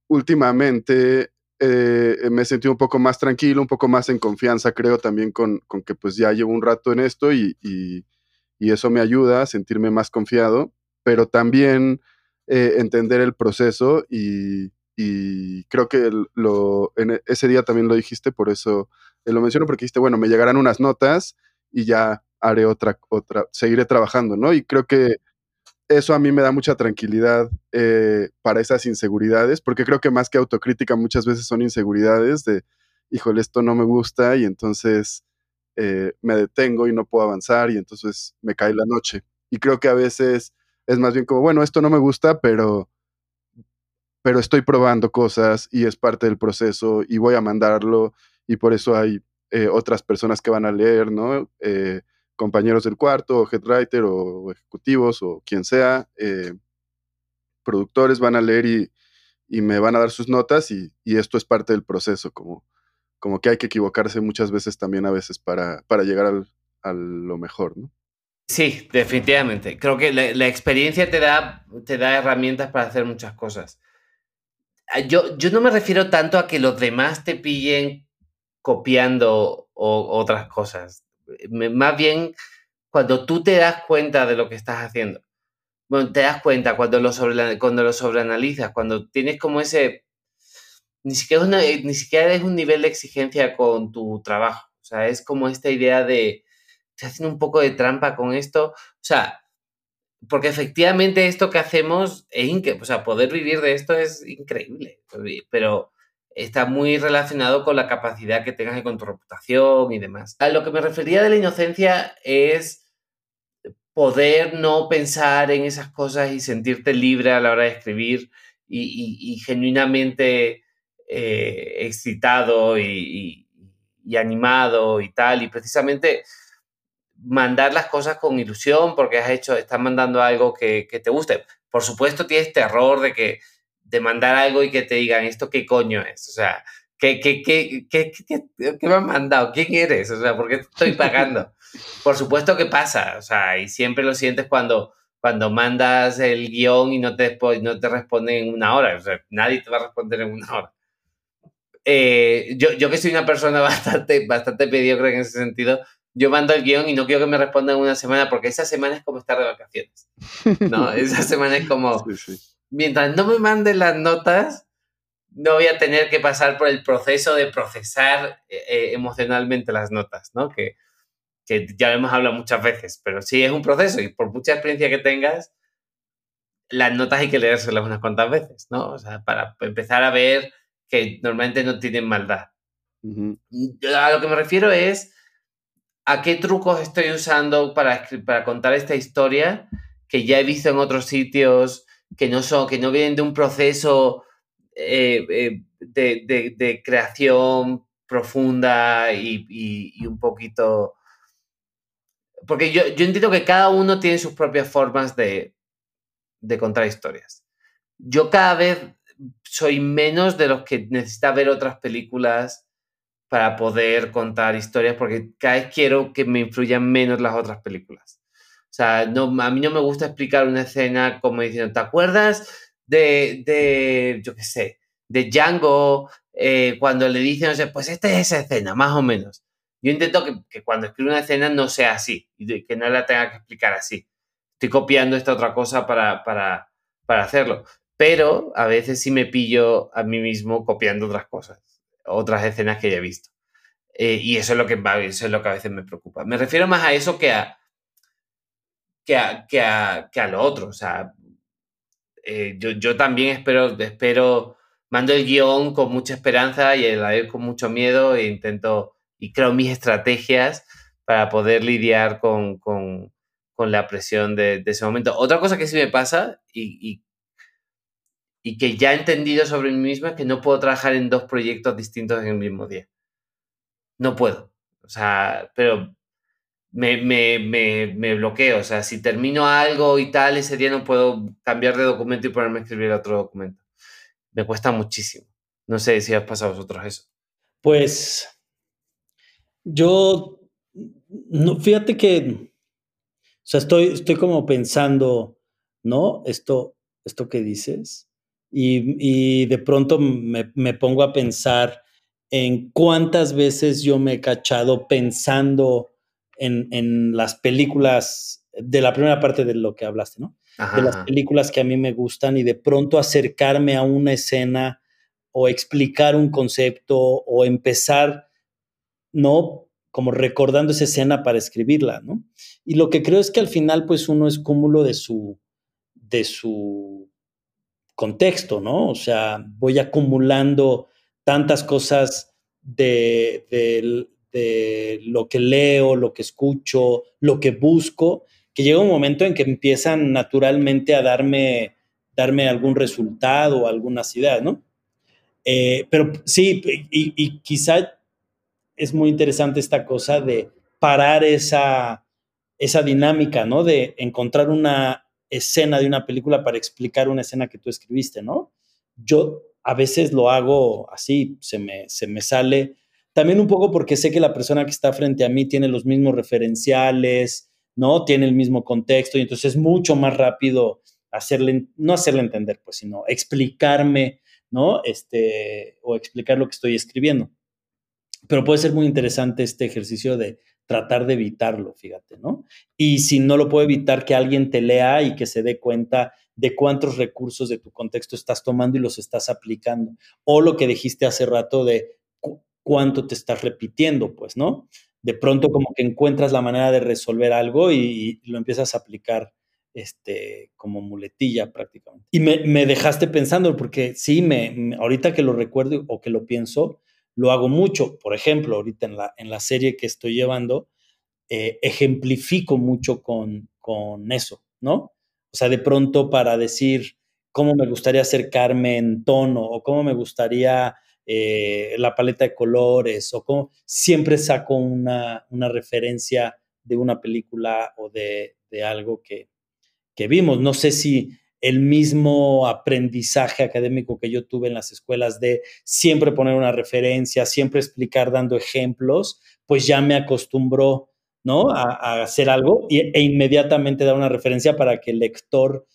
últimamente eh, me sentí un poco más tranquilo, un poco más en confianza, creo también con, con que pues ya llevo un rato en esto y, y, eso me ayuda a sentirme más confiado, pero también eh, entender el proceso y, y creo que lo, en ese día también lo dijiste, por eso lo menciono, porque dijiste, bueno, me llegarán unas notas y ya haré otra, otra, seguiré trabajando, ¿no? Y creo que eso a mí me da mucha tranquilidad eh, para esas inseguridades, porque creo que más que autocrítica muchas veces son inseguridades de, híjole, esto no me gusta y entonces eh, me detengo y no puedo avanzar y entonces me cae la noche. Y creo que a veces es más bien como, bueno, esto no me gusta, pero, pero estoy probando cosas y es parte del proceso y voy a mandarlo y por eso hay eh, otras personas que van a leer, ¿no? Compañeros del cuarto, o headwriter, o ejecutivos, o quien sea, eh, productores van a leer y, me van a dar sus notas y, esto es parte del proceso, como, como que hay que equivocarse muchas veces también a veces para, para llegar al, a lo mejor, ¿no? Sí, definitivamente. Creo que la, experiencia te da, te da herramientas para hacer muchas cosas. Ah, yo, yo no me refiero tanto a que los demás te pillen copiando o, otras cosas más bien cuando tú te das cuenta de lo que estás haciendo. Bueno, te das cuenta cuando lo, sobre, cuando lo sobreanalizas, cuando tienes como ese... Ni siquiera, es ni siquiera es un nivel de exigencia con tu trabajo. O sea, es como esta idea de... Estoy haciendo un poco de trampa con esto. O sea, porque efectivamente esto que hacemos es increíble. O sea, poder vivir de esto es increíble. Pero está muy relacionado con la capacidad que tengas con tu reputación y demás. A lo que me refería de la inocencia es poder no pensar en esas cosas y sentirte libre a la hora de escribir y, genuinamente eh, excitado y, animado y tal. Y precisamente mandar las cosas con ilusión porque has hecho, estás mandando algo que, que te guste. Por supuesto, tienes terror de que de mandar algo y que te digan, ¿esto qué coño es? O sea, ¿qué, qué, qué, qué, qué, me han mandado? ¿Quién eres? O sea, ¿por qué estoy [LAUGHS] pagando? Por supuesto que pasa, o sea, y siempre lo sientes cuando, cuando mandas el guion y no te, no te responden en una hora, o sea, nadie te va a responder en una hora. Eh, yo, yo que soy una persona [LAUGHS] bastante, bastante mediocre en ese sentido, yo mando el guion y no quiero que me respondan una semana porque esa semana es como estar de vacaciones. ¿no? [LAUGHS] Esa semana es como, sí, sí mientras no me manden las notas, no voy a tener que pasar por el proceso de procesar eh, eh, emocionalmente las notas, ¿no? Que, que ya hemos hablado muchas veces, pero sí es un proceso y por mucha experiencia que tengas, las notas hay que leérselas unas cuantas veces, ¿no? O sea, para empezar a ver que normalmente no tienen maldad. A lo que me refiero es a qué trucos estoy usando para, para contar esta historia que ya he visto en otros sitios, que no, son, que no vienen de un proceso eh, eh, de, creación profunda y, un poquito... Porque yo, yo, entiendo que cada uno tiene sus propias formas de, de contar historias. Yo cada vez soy menos de los que necesita ver otras películas para poder contar historias, porque cada vez quiero que me influyan menos las otras películas. O sea, no, a mí no me gusta explicar una escena como diciendo, ¿te acuerdas de, de yo qué sé, de Django eh, cuando le dicen, o sea, pues esta es esa escena, más o menos? Yo intento que, que, cuando escribo una escena no sea así y que no la tenga que explicar así. Estoy copiando esta otra cosa para, para, para hacerlo. Pero a veces sí me pillo a mí mismo copiando otras cosas, otras escenas que ya he visto. Eh, y eso es, lo que, eso es lo que a veces me preocupa. Me refiero más a eso que a, que a, que a, que lo otro. O sea, eh, yo, yo, también espero, espero, mando el guion con mucha esperanza y el vez con mucho miedo e intento y creo mis estrategias para poder lidiar con, con, con la presión de, ese momento. Otra cosa que sí me pasa y, y, y, que ya he entendido sobre mí mismo es que no puedo trabajar en dos proyectos distintos en el mismo día. No puedo. O sea, pero me, me, me, me, bloqueo. O sea, si termino algo y tal, ese día no puedo cambiar de documento y ponerme a escribir otro documento. Me cuesta muchísimo. No sé si has pasado vosotros eso. Pues yo, no, fíjate que, o sea, estoy, estoy como pensando, ¿no? Esto, esto que dices. Y, de pronto me, pongo a pensar en cuántas veces yo me he cachado pensando en, las películas de la primera parte de lo que hablaste, ¿no? De las películas que a mí me gustan y de pronto acercarme a una escena o explicar un concepto o empezar, ¿no? Como recordando esa escena para escribirla, ¿no? Y lo que creo es que al final, pues uno es cúmulo de su, de su contexto, ¿no? O sea, voy acumulando tantas cosas de, de, lo que leo, lo que escucho, lo que busco, que llega un momento en que empiezan naturalmente a darme, darme algún resultado o algunas ideas, ¿no? Eh, pero sí, y, y, quizá es muy interesante esta cosa de parar esa, esa dinámica, ¿no? De encontrar una escena de una película para explicar una escena que tú escribiste, ¿no? Yo a veces lo hago así, se me, se me sale. También un poco porque sé que la persona que está frente a mí tiene los mismos referenciales, ¿no? Tiene el mismo contexto y entonces es mucho más rápido hacerle, no hacerle entender, pues, sino explicarme, ¿no? Este, o explicar lo que estoy escribiendo. Pero puede ser muy interesante este ejercicio de tratar de evitarlo, fíjate, ¿no? Y si no lo puede evitar, que alguien te lea y que se dé cuenta de cuántos recursos de tu contexto estás tomando y los estás aplicando. O lo que dijiste hace rato de cuánto te estás repitiendo, pues, ¿no? De pronto como que encuentras la manera de resolver algo y, lo empiezas a aplicar este, como muletilla prácticamente. Y me, dejaste pensando, porque sí, me, ahorita que lo recuerdo o que lo pienso, lo hago mucho. Por ejemplo, ahorita en la, en la serie que estoy llevando, eh, ejemplifico mucho con, con eso, ¿no? O sea, de pronto para decir cómo me gustaría acercarme en tono o cómo me gustaría eh, la paleta de colores o cómo siempre saco una, una referencia de una película o de, de algo que, que, vimos. No sé si el mismo aprendizaje académico que yo tuve en las escuelas de siempre poner una referencia, siempre explicar dando ejemplos, pues ya me acostumbró, ¿no? A, hacer algo e inmediatamente dar una referencia para que el lector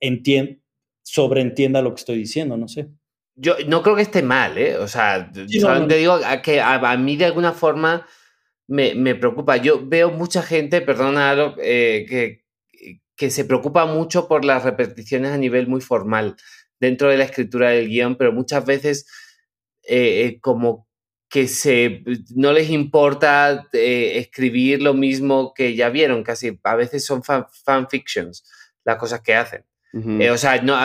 entienda, sobreentienda lo que estoy diciendo, no sé. Yo no creo que esté mal, ¿eh? O sea, solamente digo que a, mí de alguna forma me, me, preocupa. Yo veo mucha gente, perdona, eh, que, que se preocupa mucho por las repeticiones a nivel muy formal dentro de la escritura del guion, pero muchas veces eh, eh, como que se, no les importa eh, escribir lo mismo que ya vieron, casi a veces son fanfictions las cosas que hacen. O sea, no,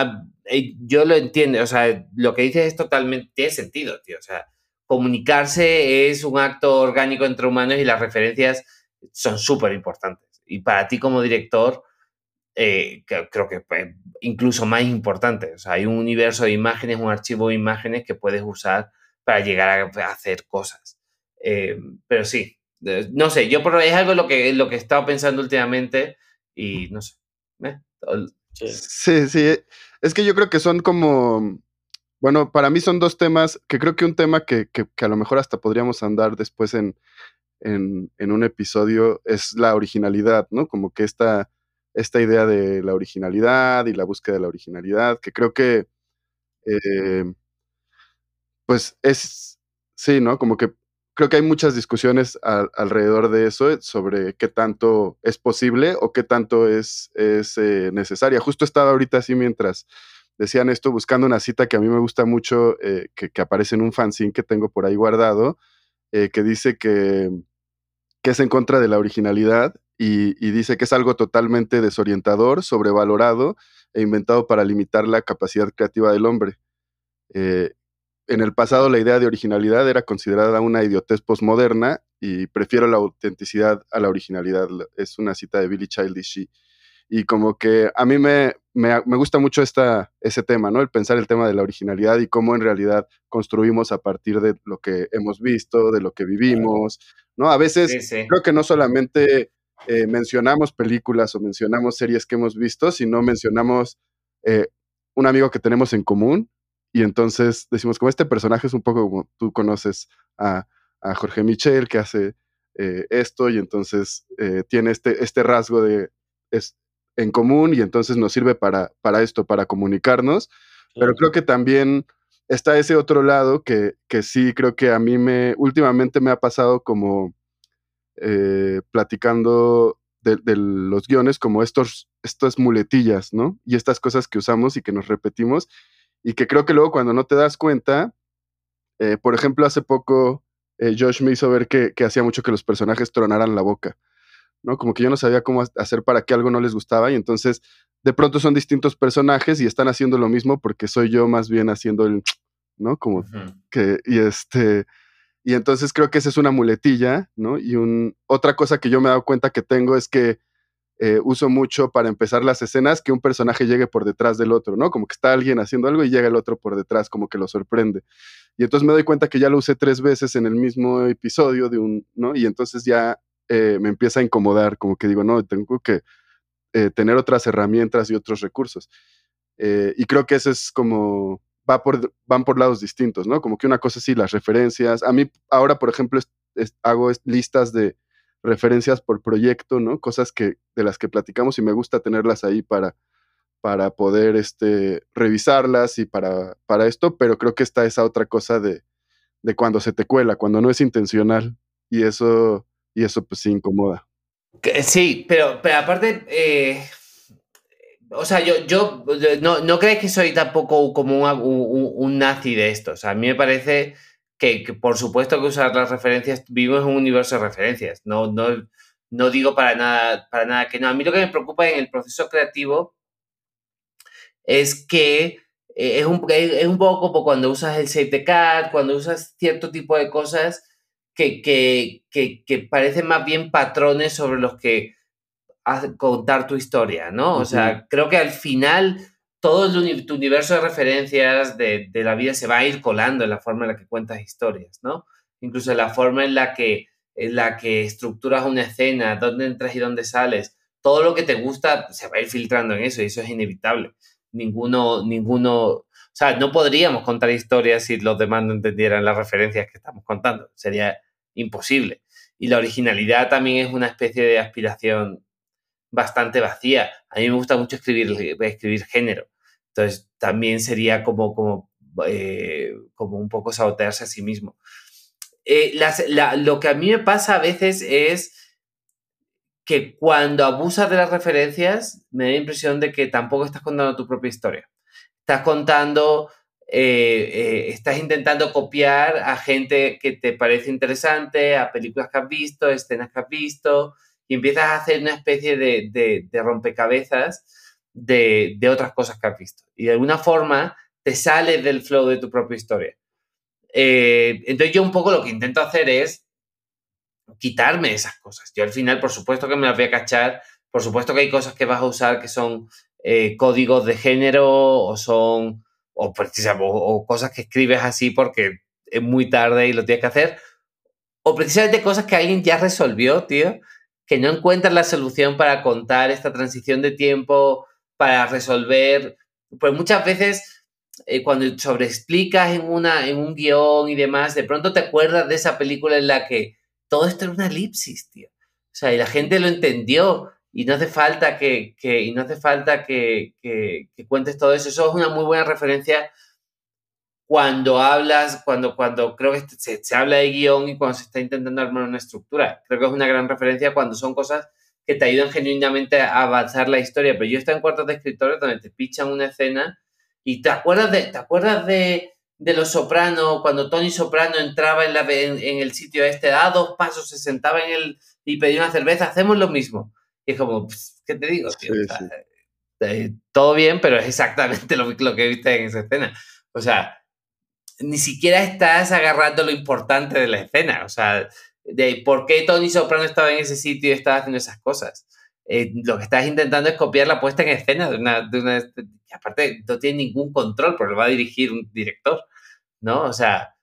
yo lo entiendo, o sea, lo que dices es totalmente, tiene sentido, tío, o sea, comunicarse es un acto orgánico entre humanos y las referencias son súper importantes. Y para ti como director, eh, creo que pues, incluso más importante. O sea, hay un universo de imágenes, un archivo de imágenes que puedes usar para llegar a, hacer cosas. Eh, pero sí, no sé, yo por, es algo lo que, lo que he estado pensando últimamente y no sé. ¿eh? Sí, sí, es que yo creo que son como, bueno, para mí son dos temas, que creo que un tema que, que, que a lo mejor hasta podríamos andar después en, en, en, un episodio es la originalidad, ¿no? Como que esta esta idea de la originalidad y la búsqueda de la originalidad, que creo que, eh, pues es, sí, ¿no? Como que creo que hay muchas discusiones alrededor de eso, eh, sobre qué tanto es posible o qué tanto es, es eh, necesaria. Justo estaba ahorita así mientras decían esto, buscando una cita que a mí me gusta mucho, que, que, aparece en un fanzine que tengo por ahí guardado, que dice que, que es en contra de la originalidad y, dice que es algo totalmente desorientador, sobrevalorado e inventado para limitar la capacidad creativa del hombre. Eh, en el pasado la idea de originalidad era considerada una idiotez postmoderna y prefiero la autenticidad a la originalidad. Es una cita de Billy Childish. Y, como que a mí me, me, gusta mucho esta, ese tema, ¿no? El pensar el tema de la originalidad y cómo en realidad construimos a partir de lo que hemos visto, de lo que vivimos, ¿no? A veces creo que no solamente eh, mencionamos películas o mencionamos series que hemos visto, sino mencionamos eh, un amigo que tenemos en común y entonces decimos, como este personaje es un poco como tú conoces a, Jorge Michel que hace eh, esto y entonces tiene este, este rasgo de es en común y entonces nos sirve para, para esto, para comunicarnos, Pero creo que también está ese otro lado que, que sí creo que a mí me, últimamente me ha pasado como eh, platicando de, los guiones, como estos, estas muletillas, ¿no? Y estas cosas que usamos y que nos repetimos y que creo que luego cuando no te das cuenta, eh, por ejemplo, hace poco eh, Josh me hizo ver que, que hacía mucho que los personajes tronaran la boca. ¿no? Como que yo no sabía cómo hacer para que algo no les gustaba y entonces de pronto son distintos personajes y están haciendo lo mismo porque soy yo más bien haciendo el, ¿no? Como que, y este, y entonces creo que esa es una muletilla, ¿no? Y un, otra cosa que yo me he dado cuenta que tengo es que eh, uso mucho para empezar las escenas que un personaje llegue por detrás del otro, ¿no? Como que está alguien haciendo algo y llega el otro por detrás, como que lo sorprende. Y entonces me doy cuenta que ya lo usé tres veces en el mismo episodio de un, ¿no? Y entonces ya eh, me empieza a incomodar, como que digo, no, tengo que eh, tener otras herramientas y otros recursos. Y creo que eso es como, va por, van por lados distintos, ¿no? Como que una cosa sí, las referencias. A mí ahora, por ejemplo, hago listas de referencias por proyecto, ¿no? Cosas que, de las que platicamos y me gusta tenerlas ahí para, para poder este, revisarlas y para, para esto, pero creo que está esa otra cosa de, de cuando se te cuela, cuando no es intencional. Y eso y eso pues sí incomoda. Sí, pero, pero aparte, eh, o sea, yo, yo no, no crees que soy tampoco como un, nazi de esto. O sea, a mí me parece que, por supuesto que usar las referencias, vivimos en un universo de referencias. No, no, no digo para nada, para nada que no. A mí lo que me preocupa en el proceso creativo es que eh, es un, es un poco como cuando usas el Save the Cat, cuando usas cierto tipo de cosas que, que, parecen más bien patrones sobre los que contar tu historia, ¿no? O sea, creo que al final todo el, tu universo de referencias de, la vida se va a ir colando en la forma en la que cuentas historias, ¿no? Incluso en la forma en la que, en la que estructuras una escena, dónde entras y dónde sales, todo lo que te gusta se va a ir filtrando en eso y eso es inevitable. Ninguno, ninguno, o sea, no podríamos contar historias si los demás no entendieran las referencias que estamos contando. Sería imposible. Y la originalidad también es una especie de aspiración bastante vacía. A mí me gusta mucho escribir, escribir género. Entonces, también sería como, como, eh, como un poco sabotearse a sí mismo. Eh, lo que a mí me pasa a veces es que cuando abusas de las referencias, me da la impresión de que tampoco estás contando tu propia historia. Estás contando eh, eh, estás intentando copiar a gente que te parece interesante, a películas que has visto, escenas que has visto, y empiezas a hacer una especie de, de, rompecabezas de, de, otras cosas que has visto. Y de alguna forma te sales del flow de tu propia historia. Eh, entonces yo un poco lo que intento hacer es quitarme esas cosas. Yo al final, por supuesto que me las voy a cachar, por supuesto que hay cosas que vas a usar que son códigos de género o son o, o, cosas que escribes así porque es muy tarde y lo tienes que hacer, o precisamente cosas que alguien ya resolvió, tío, que no encuentras la solución para contar esta transición de tiempo, para resolver, pues muchas veces eh, cuando sobreexplicas en, una, en un guion y demás, de pronto te acuerdas de esa película en la que todo esto era una elipsis, tío. O sea, y la gente lo entendió y no hace falta que, y no hace falta que, cuentes todo eso. Eso es una muy buena referencia cuando hablas, cuando, cuando creo que se, se, habla de guion y cuando se está intentando armar una estructura. Creo que es una gran referencia cuando son cosas que te ayudan genuinamente a avanzar la historia. Pero yo estoy en cuartos de escritores donde te pichan una escena y te acuerdas de, te acuerdas de, de Los Soprano, cuando Tony Soprano entraba en, la, en, el sitio este, a dos pasos, se sentaba en el y pedía una cerveza, hacemos lo mismo. Y es como, ¿qué te digo? Eh, todo bien, pero es exactamente [LAUGHS] lo, lo que viste en esa escena. O sea, ni siquiera estás agarrando lo importante de la escena. O sea, de por qué Tony Soprano estaba en ese sitio y estaba haciendo esas cosas. Eh, lo que estás intentando es copiar la puesta en escena de una, de una que aparte no tiene ningún control porque lo va a dirigir un director, ¿no? O sea,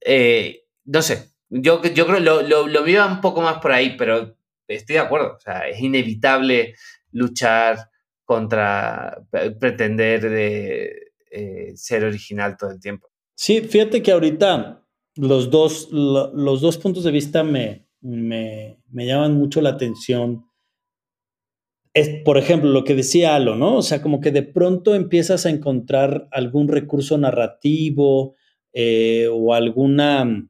eh, no sé, yo, yo creo lo, lo, lo mío un poco más por ahí, pero estoy de acuerdo, o sea, es inevitable luchar contra pretender de, eh, ser original todo el tiempo. Sí, fíjate que ahorita los dos, los dos puntos de vista me, me, llaman mucho la atención es, por ejemplo, lo que decía Alo, ¿no? O sea, como que de pronto empiezas a encontrar algún recurso narrativo eh, o alguna,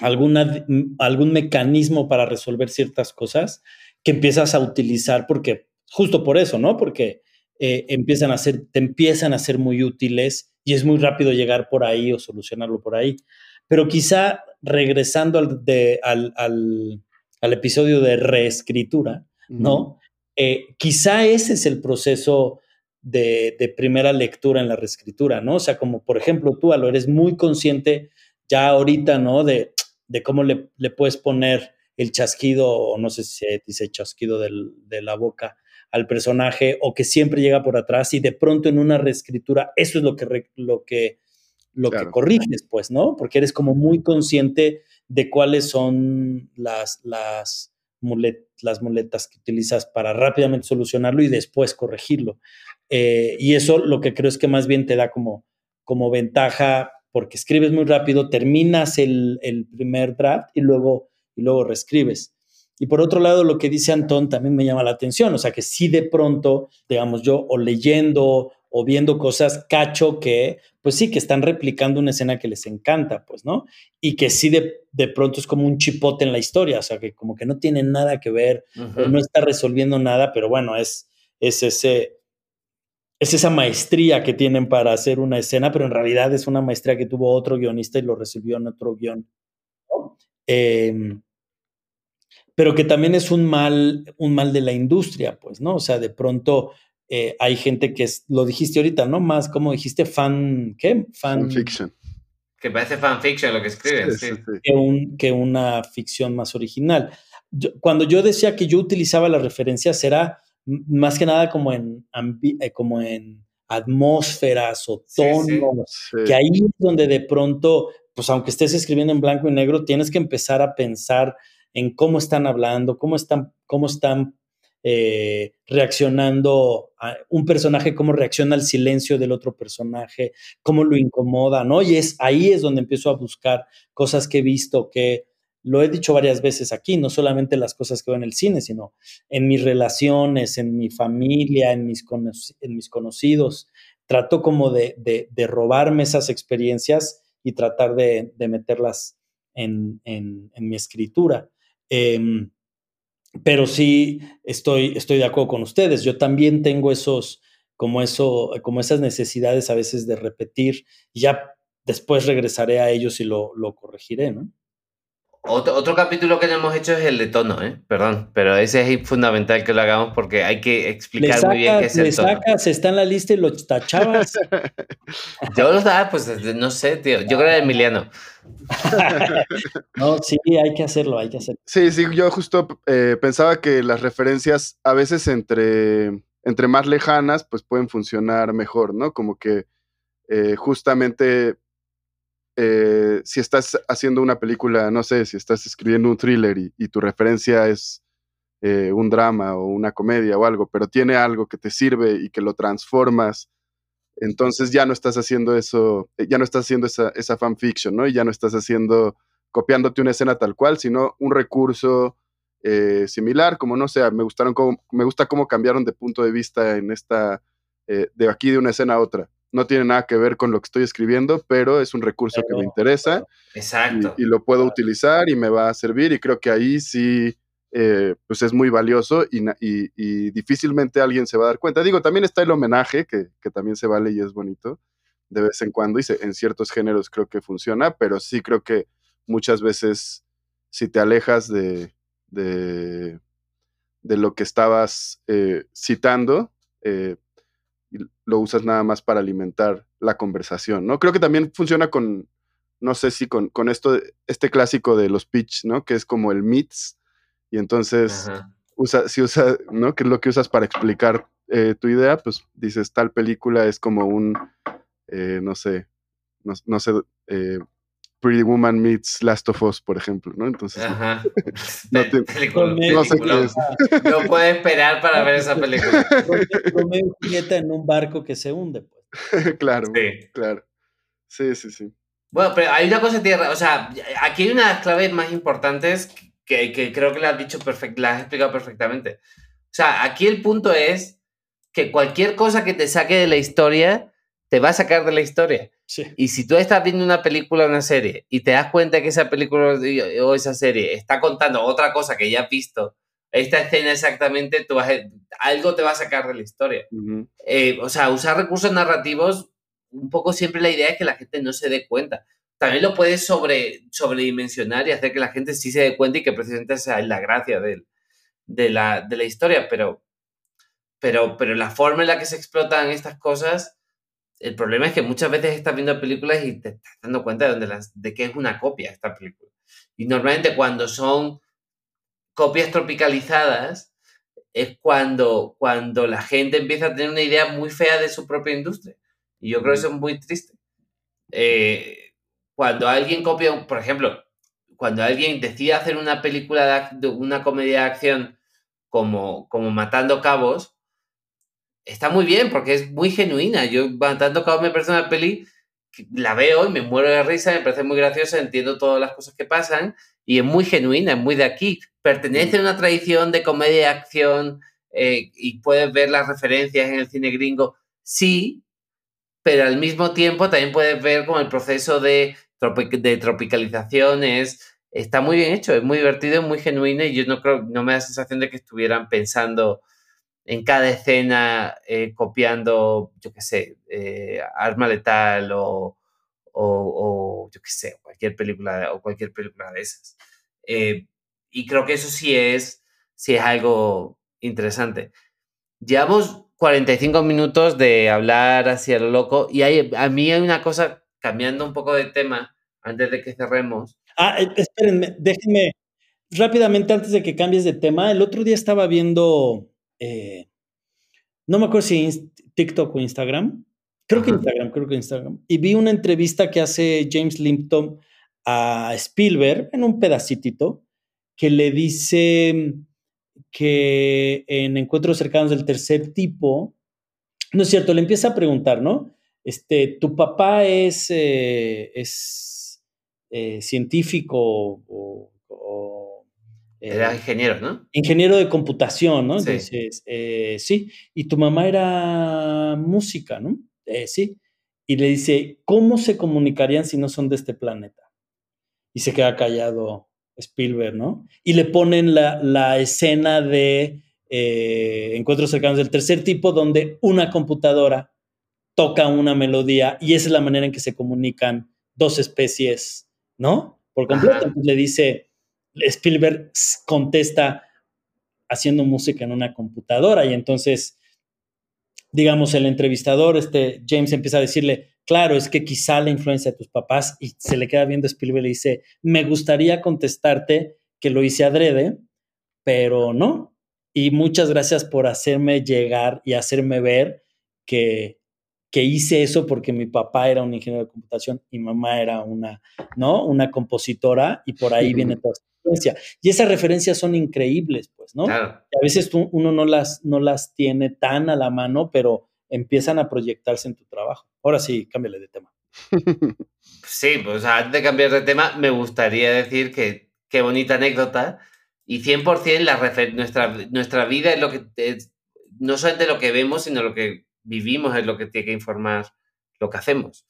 alguna, algún mecanismo para resolver ciertas cosas que empiezas a utilizar porque, justo por eso, ¿no? Porque eh, empiezan a ser, te empiezan a ser muy útiles y es muy rápido llegar por ahí o solucionarlo por ahí. Pero quizá regresando al, al, al, episodio de reescritura, ¿no? Eh, quizá ese es el proceso de, primera lectura en la reescritura, ¿no? O sea, como por ejemplo tú, Alo, eres muy consciente ya ahorita, ¿no? De, cómo le, puedes poner el chasquido, o no sé si se dice chasquido de la boca al personaje, o que siempre llega por atrás y de pronto en una reescritura, eso es lo que, lo que, lo que corriges, pues, ¿no? Porque eres como muy consciente de cuáles son las, las, las muletas que utilizas para rápidamente solucionarlo y después corregirlo. Eh, y eso lo que creo es que más bien te da como, como ventaja porque escribes muy rápido, terminas el, primer draft y luego, y luego reescribes. Y por otro lado, lo que dice Antón también me llama la atención, o sea que si de pronto, digamos yo, o leyendo o viendo cosas, cacho que, pues sí, que están replicando una escena que les encanta, pues, ¿no? Y que sí de, de pronto es como un chipote en la historia, o sea, que como que no tiene nada que ver, no está resolviendo nada, pero bueno, es, es ese, es esa maestría que tienen para hacer una escena, pero en realidad es una maestría que tuvo otro guionista y lo recibió en otro guion. Em, pero que también es un mal, un mal de la industria, pues, ¿no? O sea, de pronto eh, hay gente que es, lo dijiste ahorita, ¿no? Más como dijiste, fan, ¿qué? Fan, fiction. Que parece fanfiction lo que escriben, sí, Que, una ficción más original. cuando yo decía que yo utilizaba las referencias, era más que nada como en, eh, como en atmósferas o tonos, que ahí es donde de pronto, pues aunque estés escribiendo en blanco y negro, tienes que empezar a pensar en cómo están hablando, cómo están, cómo están eh, reaccionando un personaje, cómo reacciona al silencio del otro personaje, cómo lo incomoda, ¿no? Y es ahí es donde empiezo a buscar cosas que he visto, que lo he dicho varias veces aquí, no solamente las cosas que veo en el cine, sino en mis relaciones, en mi familia, en mis, en mis conocidos. Trato como de, de, robarme esas experiencias y tratar de, meterlas en, en, mi escritura. Em, pero sí estoy, estoy de acuerdo con ustedes. Yo también tengo esos, como eso, como esas necesidades a veces de repetir ya después regresaré a ellos y lo, lo corregiré, ¿no? Otro, otro, capítulo que no hemos hecho es el de tono, ¿eh? Perdón, pero ese es fundamental que lo hagamos porque hay que explicar muy bien qué es el tono. sacas, está en la lista y lo tachabas. [LAUGHS] Yo lo daba, pues no sé, tío. Yo creo que era Emiliano. [LAUGHS] no, sí, hay que hacerlo, hay que hacerlo. Sí, sí, yo justo eh, pensaba que las referencias a veces entre, entre más lejanas, pues pueden funcionar mejor, ¿no? Como que eh, justamente eh, si estás haciendo una película, no sé, si estás escribiendo un thriller y, tu referencia es eh, un drama o una comedia o algo, pero tiene algo que te sirve y que lo transformas, entonces ya no estás haciendo eso, eh, ya no estás haciendo esa, esa fanfiction, ¿no? Y ya no estás haciendo, copiándote una escena tal cual, sino un recurso similar, como no sé, me gustaron me gusta cómo cambiaron de punto de vista en esta, de aquí de una escena a otra no tiene nada que ver con lo que estoy escribiendo, pero es un recurso que me interesa. Exacto. Y, lo puedo utilizar y me va a servir y creo que ahí sí, eh, pues es muy valioso y, difícilmente alguien se va a dar cuenta. Digo, también está el homenaje, que, también se vale y es bonito de vez en cuando y en ciertos géneros creo que funciona, pero sí creo que muchas veces si te alejas de, de, lo que estabas eh, citando, eh, y lo usas nada más para alimentar la conversación, ¿no? Creo que también funciona con, no sé si con, con esto, este clásico de los pitch, ¿no? Que es como el meets, y entonces usa, si usa, ¿no? Que es lo que usas para explicar eh, tu idea, pues dices, tal película es como un, eh, no sé, no, no sé, eh, Pretty Woman meets Last of Us, por ejemplo, ¿no? Entonces, [LAUGHS] no, [LAUGHS] no, sé qué es. No puede esperar para ver esa película. Romeo y Julieta en un barco que se hunde, pues. [LAUGHS] claro, sí. claro. Sí, sí, sí. Bueno, pero hay una cosa tierra, o sea, aquí hay una clave más importantes que, que creo que la has dicho perfect, la has explicado perfectamente. O sea, aquí el punto es que cualquier cosa que te saque de la historia, te va a sacar de la historia. Sí. Y si tú estás viendo una película o una serie y te das cuenta que esa película o esa serie está contando otra cosa que ya has visto, esta escena exactamente, tú vas a- algo te va a sacar de la historia. Ujú. Eh, o sea, usar recursos narrativos, un poco siempre la idea es que la gente no se dé cuenta. También lo puedes sobre, sobredimensionar y hacer que la gente sí se dé cuenta y que precisamente esa es la gracia del- de, la, de la historia, pero, pero, pero la forma en la que se explotan estas cosas, el problema es que muchas veces estás viendo películas y te estás dando cuenta de, las, de que es una copia esta película. Y normalmente cuando son copias tropicalizadas, es cuando, cuando la gente empieza a tener una idea muy fea de su propia industria. Y yo creo que eso es muy triste. Eh, cuando alguien copia, por ejemplo, cuando alguien decide hacer una película, de, de una comedia de acción como, como Matando Cabos, está muy bien porque es muy genuina. Yo Matando Cabos me parece una peli, la veo y me muero de risa, me parece muy graciosa, entiendo todas las cosas que pasan y es muy genuina, es muy de aquí. Pertenece a una tradición de comedia de acción eh, y puedes ver las referencias en el cine gringo, sí, pero al mismo tiempo también puedes ver como el proceso de, tropi- de tropicalización es, está muy bien hecho, es muy divertido, es muy genuino y yo no creo, no me da la sensación de que estuvieran pensando en cada escena eh, copiando, yo qué sé, eh, Arma Letal o, o, o, yo qué sé, cualquier película o cualquier película de esas. Eh, y creo que eso sí es, sí es algo interesante. Llevamos 45 minutos de hablar hacia lo loco y hay, a mí hay una cosa, cambiando un poco de tema, antes de que cerremos. Ah, eh, espérenme, déjenme rápidamente antes de que cambies de tema. El otro día estaba viendo, eh, no me acuerdo si TikTok o Instagram. Creo que. Instagram, creo que Instagram. Y vi una entrevista que hace James Limpton a Spielberg en un pedacitito que le dice que en encuentros cercanos del tercer tipo, no es cierto, le empieza a preguntar, ¿no? Este, tu papá es, eh, es eh, científico o, Era ingeniero, ¿no? ingeniero de computación, ¿no? Sí. Entonces, eh, sí, y tu mamá era música, ¿no? Eh, sí. Y le dice, ¿cómo se comunicarían si no son de este planeta? Y se queda callado Spielberg, ¿no? Y le ponen la, la escena de eh, Encuentros cercanos del tercer tipo, donde una computadora toca una melodía y esa es la manera en que se comunican dos especies, ¿no? Por completo. Entonces le dice, Spielberg contesta haciendo música en una computadora y entonces, digamos, el entrevistador, este James empieza a decirle, claro, es que quizá la influencia de tus papás y se le queda viendo a Spielberg y dice, me gustaría contestarte que lo hice adrede, pero no. Y muchas gracias por hacerme llegar y hacerme ver que, que hice eso porque mi papá era un ingeniero de computación y mamá era una, ¿no? Una compositora y por ahí viene [LAUGHS] toda esa influencia. Y esas referencias son increíbles, pues, ¿no? Claro. A veces tú- uno no las, no las tiene tan a la mano, pero empiezan a proyectarse en tu trabajo. Ahora sí, cámbiale de tema. Sí, pues antes de cambiar de tema, me gustaría decir que qué bonita anécdota. Y 100% la nuestra, nuestra vida es lo que es, no solamente lo que vemos, sino lo que vivimos es lo que tiene que informar lo que hacemos.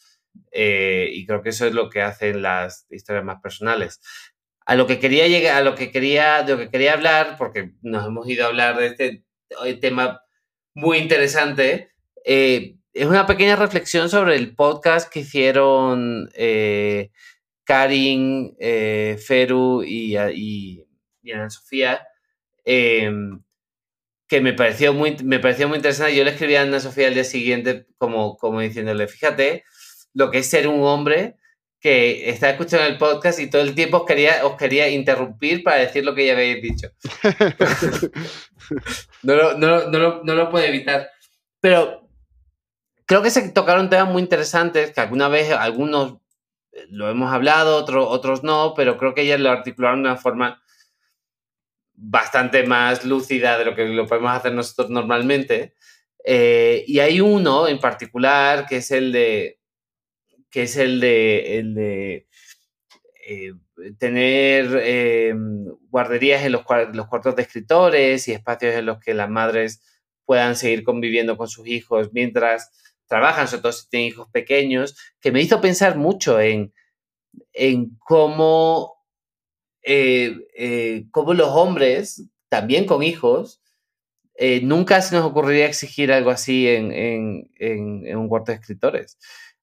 Eh, y creo que eso es lo que hacen las historias más personales. A lo que quería llegar, a lo que quería, de lo que quería hablar, porque nos hemos ido a hablar de este tema muy interesante, eh, es una pequeña reflexión sobre el podcast que hicieron eh, Karin, eh, Feru y, y, y Ana Sofía, eh, que me pareció, muy, me pareció muy interesante. Yo le escribí a Ana Sofía al día siguiente como, como diciéndole, fíjate lo que es ser un hombre que está escuchando el podcast y todo el tiempo os quería, os quería interrumpir para decir lo que ya habéis dicho. [LAUGHS] no, lo, no, lo, no, lo, no lo puedo evitar. Pero creo que se tocaron temas muy interesantes que alguna vez algunos lo hemos hablado, otro, otros no, pero creo que ellas lo articularon de una forma bastante más lúcida de lo que lo podemos hacer nosotros normalmente. Eh, y hay uno en particular que es el de que es el de, el de eh, tener eh, guarderías en los, los, cuartos de escritores y espacios en los que las madres puedan seguir conviviendo con sus hijos mientras trabajan, sobre todo si tienen hijos pequeños, que me hizo pensar mucho en, en cómo, eh, cómo los hombres, también con hijos, nunca se nos ocurriría exigir algo así en, en, en un cuarto de escritores.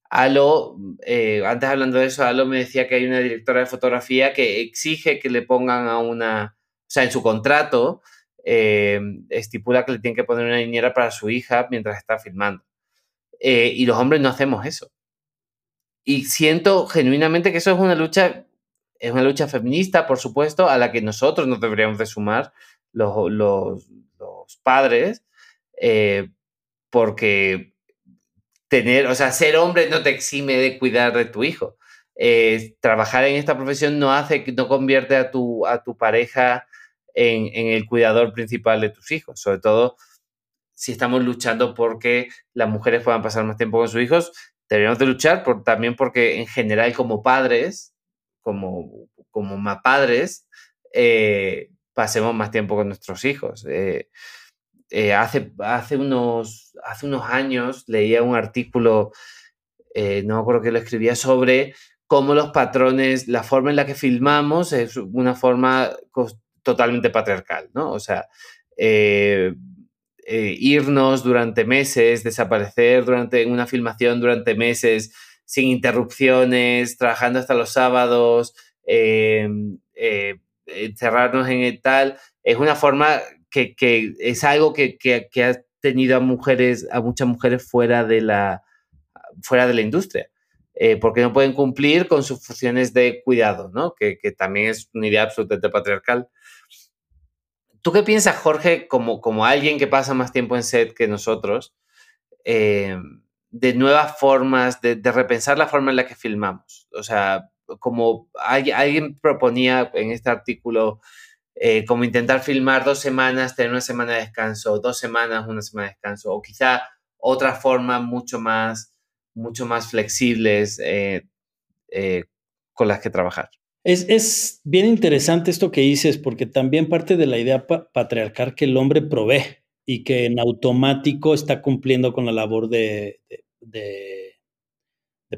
Alo, eh, antes hablando de eso, Alo me decía que hay una directora de fotografía que exige que le pongan a una, o sea, en su contrato eh, estipula que le tienen que poner una niñera para su hija mientras está filmando. Eh, y los hombres no hacemos eso. Y siento genuinamente que eso es una lucha, es una lucha feminista, por supuesto, a la que nosotros nos deberíamos de sumar los, los, padres, porque tener, o sea, ser hombre no te exime de cuidar de tu hijo. Eh, trabajar en esta profesión no hace, no convierte a tu, a tu pareja en, el cuidador principal de tus hijos, sobre todo si estamos luchando porque las mujeres puedan pasar más tiempo con sus hijos, deberíamos de luchar por, también porque en general como padres, como, como más padres, eh, pasemos más tiempo con nuestros hijos. Eh, eh, hace, hace, unos, hace unos años leía un artículo, no me acuerdo que lo escribía, sobre cómo los patrones, la forma en la que filmamos es una forma totalmente patriarcal, ¿no? O sea, irnos durante meses, desaparecer durante una filmación durante meses, sin interrupciones, trabajando hasta los sábados, encerrarnos en el tal, es una forma que, es algo que, ha tenido a mujeres, a muchas mujeres fuera de la, fuera de la industria. Eh, porque no pueden cumplir con sus funciones de cuidado, ¿no? Que, también es una idea absolutamente patriarcal. ¿Tú qué piensas, Jorge, como, como alguien que pasa más tiempo en set que nosotros, eh, de nuevas formas, de, repensar la forma en la que filmamos? O sea, como alguien proponía en este artículo eh, como intentar filmar dos semanas, tener una semana de descanso, dos semanas, una semana de descanso, o quizá otra forma mucho más, mucho más flexibles eh, eh, con las que trabajar. Es, bien interesante esto que dices, porque también parte de la idea patriarcal que el hombre provee y que en automático está cumpliendo con la labor de,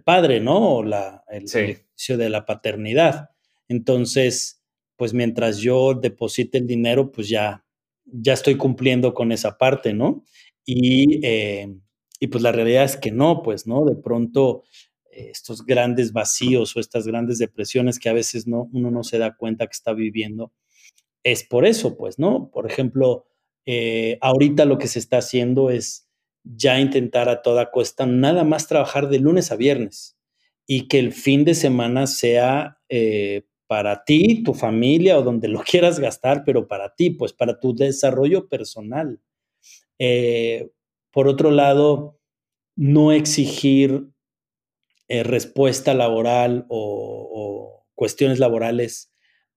padre, ¿no? O la, el, el ejercicio de la paternidad. Entonces, pues mientras yo deposite el dinero, pues ya, ya estoy cumpliendo con esa parte, ¿no? Y, eh, y pues la realidad es que no, pues, ¿no? De pronto eh, estos grandes vacíos o estas grandes depresiones que a veces no, uno no se da cuenta que está viviendo, es por eso, pues, ¿no? Por ejemplo, eh, ahorita lo que se está haciendo es ya intentar a toda costa nada más trabajar de lunes a viernes y que el fin de semana sea para ti, tu familia o donde lo [LAUGHS] quieras gastar, pero para ti, pues para tu desarrollo personal. Eh, por otro lado, no exigir eh, respuesta laboral o, cuestiones laborales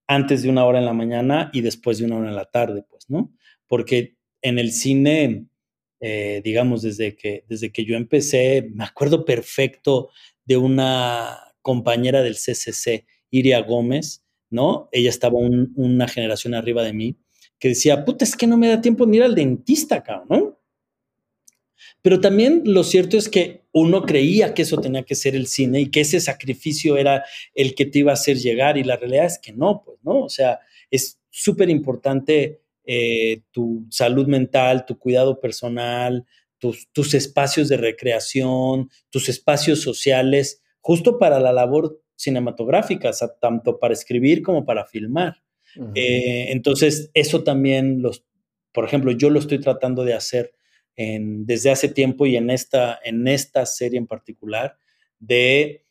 antes de una hora en la mañana y después de una hora en la tarde, pues, ¿no? Porque en el cine, eh, digamos, desde que, desde que yo empecé, me acuerdo perfecto de una compañera del CCC Iria Gómez, ¿no? Ella estaba una generación arriba de mí, que decía, puta, es que no me da tiempo ni ir al dentista, cabrón, ¿no? Pero también lo cierto es que uno creía que eso tenía que ser el cine y que ese sacrificio era el que te iba a hacer llegar y la realidad es que no, pues, ¿no? O sea, es súper importante eh, tu salud mental, tu cuidado personal, tus, tus espacios de recreación, tus espacios sociales, justo para la labor cinematográficas, tanto para escribir como para filmar. Eh, entonces, eso también, los, por ejemplo, yo lo estoy tratando de hacer en, desde hace tiempo y en esta, en esta serie en particular, de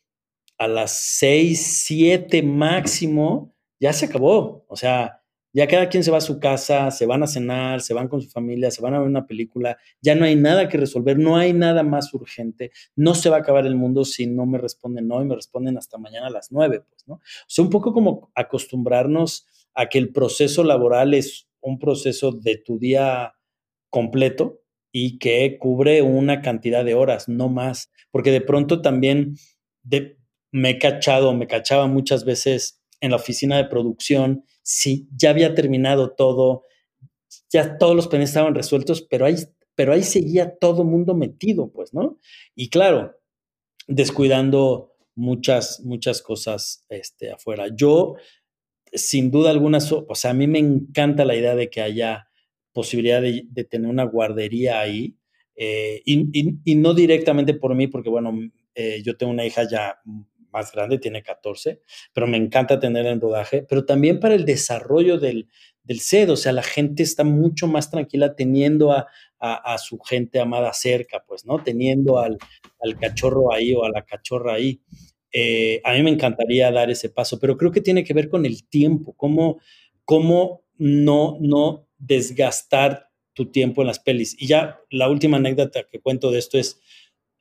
a las seis, siete máximo, ya se acabó. O sea, ya cada quien se va a su casa, se van a cenar, se van con su familia, se van a ver una película, ya no hay nada que resolver, no hay nada más urgente, no se va a acabar el mundo si no me responden hoy, me responden hasta mañana a las nueve, pues, ¿no? O sea, un poco como acostumbrarnos a que el proceso laboral es un proceso de tu día completo y que cubre una cantidad de horas, no más, porque de pronto también me he cachado, me cachaba muchas veces en la oficina de producción, sí, ya había terminado todo, ya todos los pendientes estaban resueltos, pero ahí, pero ahí seguía todo mundo metido, pues, ¿no? Y claro, descuidando muchas, muchas cosas este, afuera. Yo, sin duda alguna, o sea, a mí me encanta la idea de que haya posibilidad de, tener una guardería ahí, eh, y, no directamente por mí, porque bueno, eh, yo tengo una hija ya más grande, tiene 14, pero me encanta tener en rodaje, pero también para el desarrollo del, del o sea, la gente está mucho más tranquila teniendo a, su gente amada cerca, pues, ¿no? Teniendo al, cachorro ahí o a la cachorra ahí. Eh, a mí me encantaría dar ese paso, pero creo que tiene que ver con el tiempo, cómo, cómo no, no desgastar tu tiempo en las pelis. Y ya la última anécdota que cuento de esto es,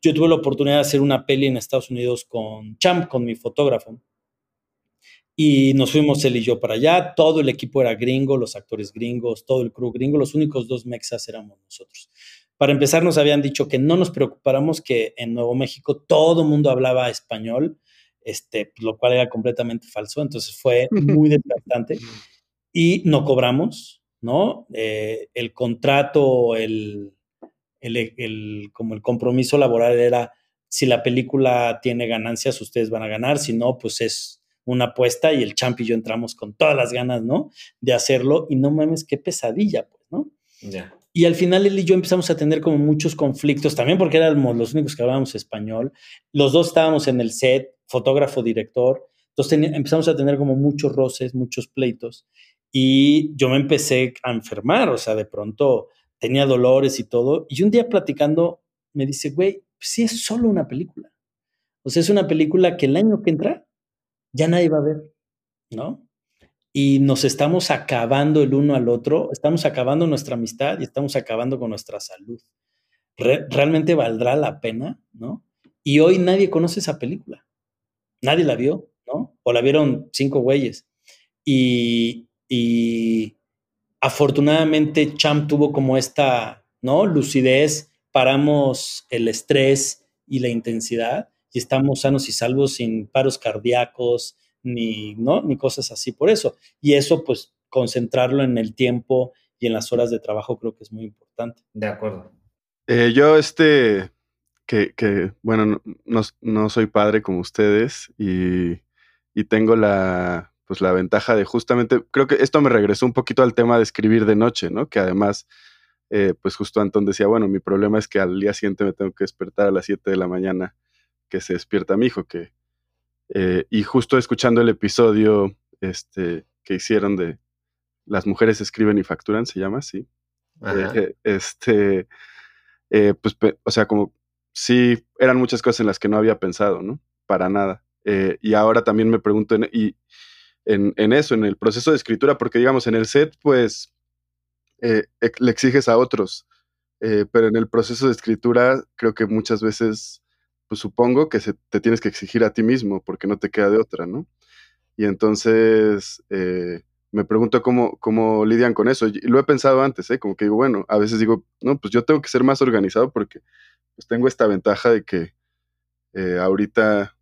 yo tuve la oportunidad de hacer una peli en Estados Unidos con Champ, con mi fotógrafo. Y nos fuimos él y yo para allá. Todo el equipo era gringo, los actores gringos, todo el crew gringo. Los únicos dos mexas éramos nosotros. Para empezar, nos habían dicho que no nos preocupáramos, que en Nuevo México todo el mundo hablaba español, este, lo cual era completamente falso. Entonces fue muy desgastante. Y no cobramos, ¿no? Eh, el contrato, el, el, como el compromiso laboral era, si la película tiene ganancias, ustedes van a ganar, si no, pues es una apuesta y el champ y yo entramos con todas las ganas, ¿no? De hacerlo y no mames, qué pesadilla, pues, ¿no? Y al final él y yo empezamos a tener como muchos conflictos, también porque éramos los únicos que hablábamos español. Los dos estábamos en el set, fotógrafo, director. Entonces empezamos a tener como muchos roces, muchos pleitos. Y yo me empecé a enfermar, o sea, de pronto tenía dolores y todo. Y un día platicando me dice, güey, sí es solo una película. O sea, es una película que el año que entra ya nadie va a ver, ¿no? Y nos estamos acabando el uno al otro, estamos acabando nuestra amistad y estamos acabando con nuestra salud. ¿Realmente valdrá la pena, no? Y hoy nadie conoce esa película. Nadie la vio, ¿no? O la vieron cinco güeyes. Y afortunadamente Champ tuvo como esta, ¿no? Lucidez, paramos el estrés y la intensidad y estamos sanos y salvos sin paros cardíacos ni, ¿no? ni cosas así por eso. Y eso, pues, concentrarlo en el tiempo y en las horas de trabajo creo que es muy importante. De acuerdo. Eh, yo, este, que, que bueno, no, no, soy padre como ustedes y, y tengo la, pues la ventaja de justamente, creo que esto me regresó un poquito al tema de escribir de noche, ¿no? Que además, eh, pues justo Antón decía, bueno, mi problema es que al día siguiente me tengo que despertar a las 7 de la mañana que se despierta mi hijo, que, eh, y justo escuchando el episodio este, que hicieron de Las mujeres escriben y facturan, se llama así. Eh, este, pues, o sea, como sí, eran muchas cosas en las que no había pensado, ¿no? Para nada. y ahora también me pregunto, y, en, eso, en el proceso de escritura, porque digamos, en el set, pues eh, le exiges a otros, eh, pero en el proceso de escritura creo que muchas veces, pues supongo que se, te tienes que exigir a ti mismo, porque no te queda de otra, ¿no? Y entonces eh, me pregunto cómo, cómo lidian con eso. Y lo he pensado antes, ¿eh? Como que digo, bueno, a veces digo, no, pues yo tengo que ser más organizado porque pues tengo esta ventaja de que ahorita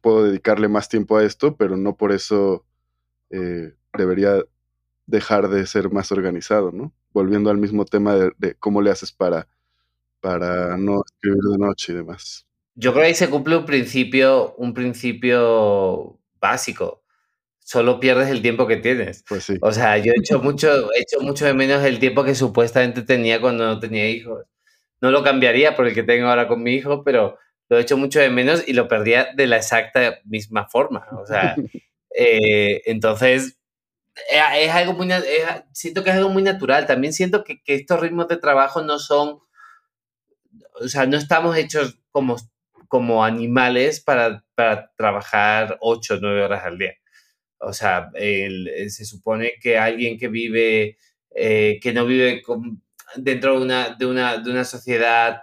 puedo dedicarle más tiempo a esto, pero no por eso eh, debería dejar de ser más organizado, ¿no? Volviendo al mismo tema de, cómo le haces para, para no escribir de noche y demás. Yo creo que ahí se cumple un principio, un principio básico. Solo pierdes el tiempo que tienes. Pues sí. O sea, yo he hecho mucho, he hecho mucho de menos el tiempo que supuestamente tenía cuando no tenía hijos. No lo cambiaría por el que tengo ahora con mi hijo, pero lo he hecho mucho de menos y lo perdía de la exacta misma forma. O sea, [LAUGHS] Eh, entonces, eh, es, algo muy, siento que es algo muy natural. También siento que, estos ritmos de trabajo no son, o sea, no estamos hechos como, como animales para, para trabajar 8 o 9 horas al día. O sea, se supone que alguien que vive, eh, que no vive dentro de una, de una, de una sociedad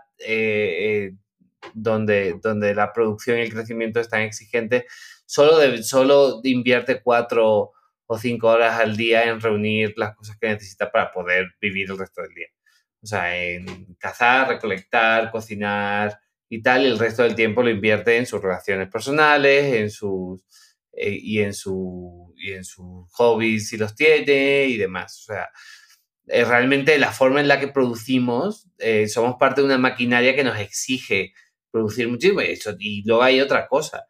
donde, donde la producción y el crecimiento es tan solo, solo invierte cuatro o cinco horas al día en reunir las cosas que necesita para poder vivir el resto del día. O sea, en cazar, recolectar, cocinar y tal, y el resto del tiempo lo invierte en sus relaciones personales, en sus, eh, y, en su, y en sus hobbies si los tiene y demás. O sea, eh, realmente la forma en la que producimos, eh, somos parte de una maquinaria que nos exige producir muchísimo. Eso, y luego hay otra cosa,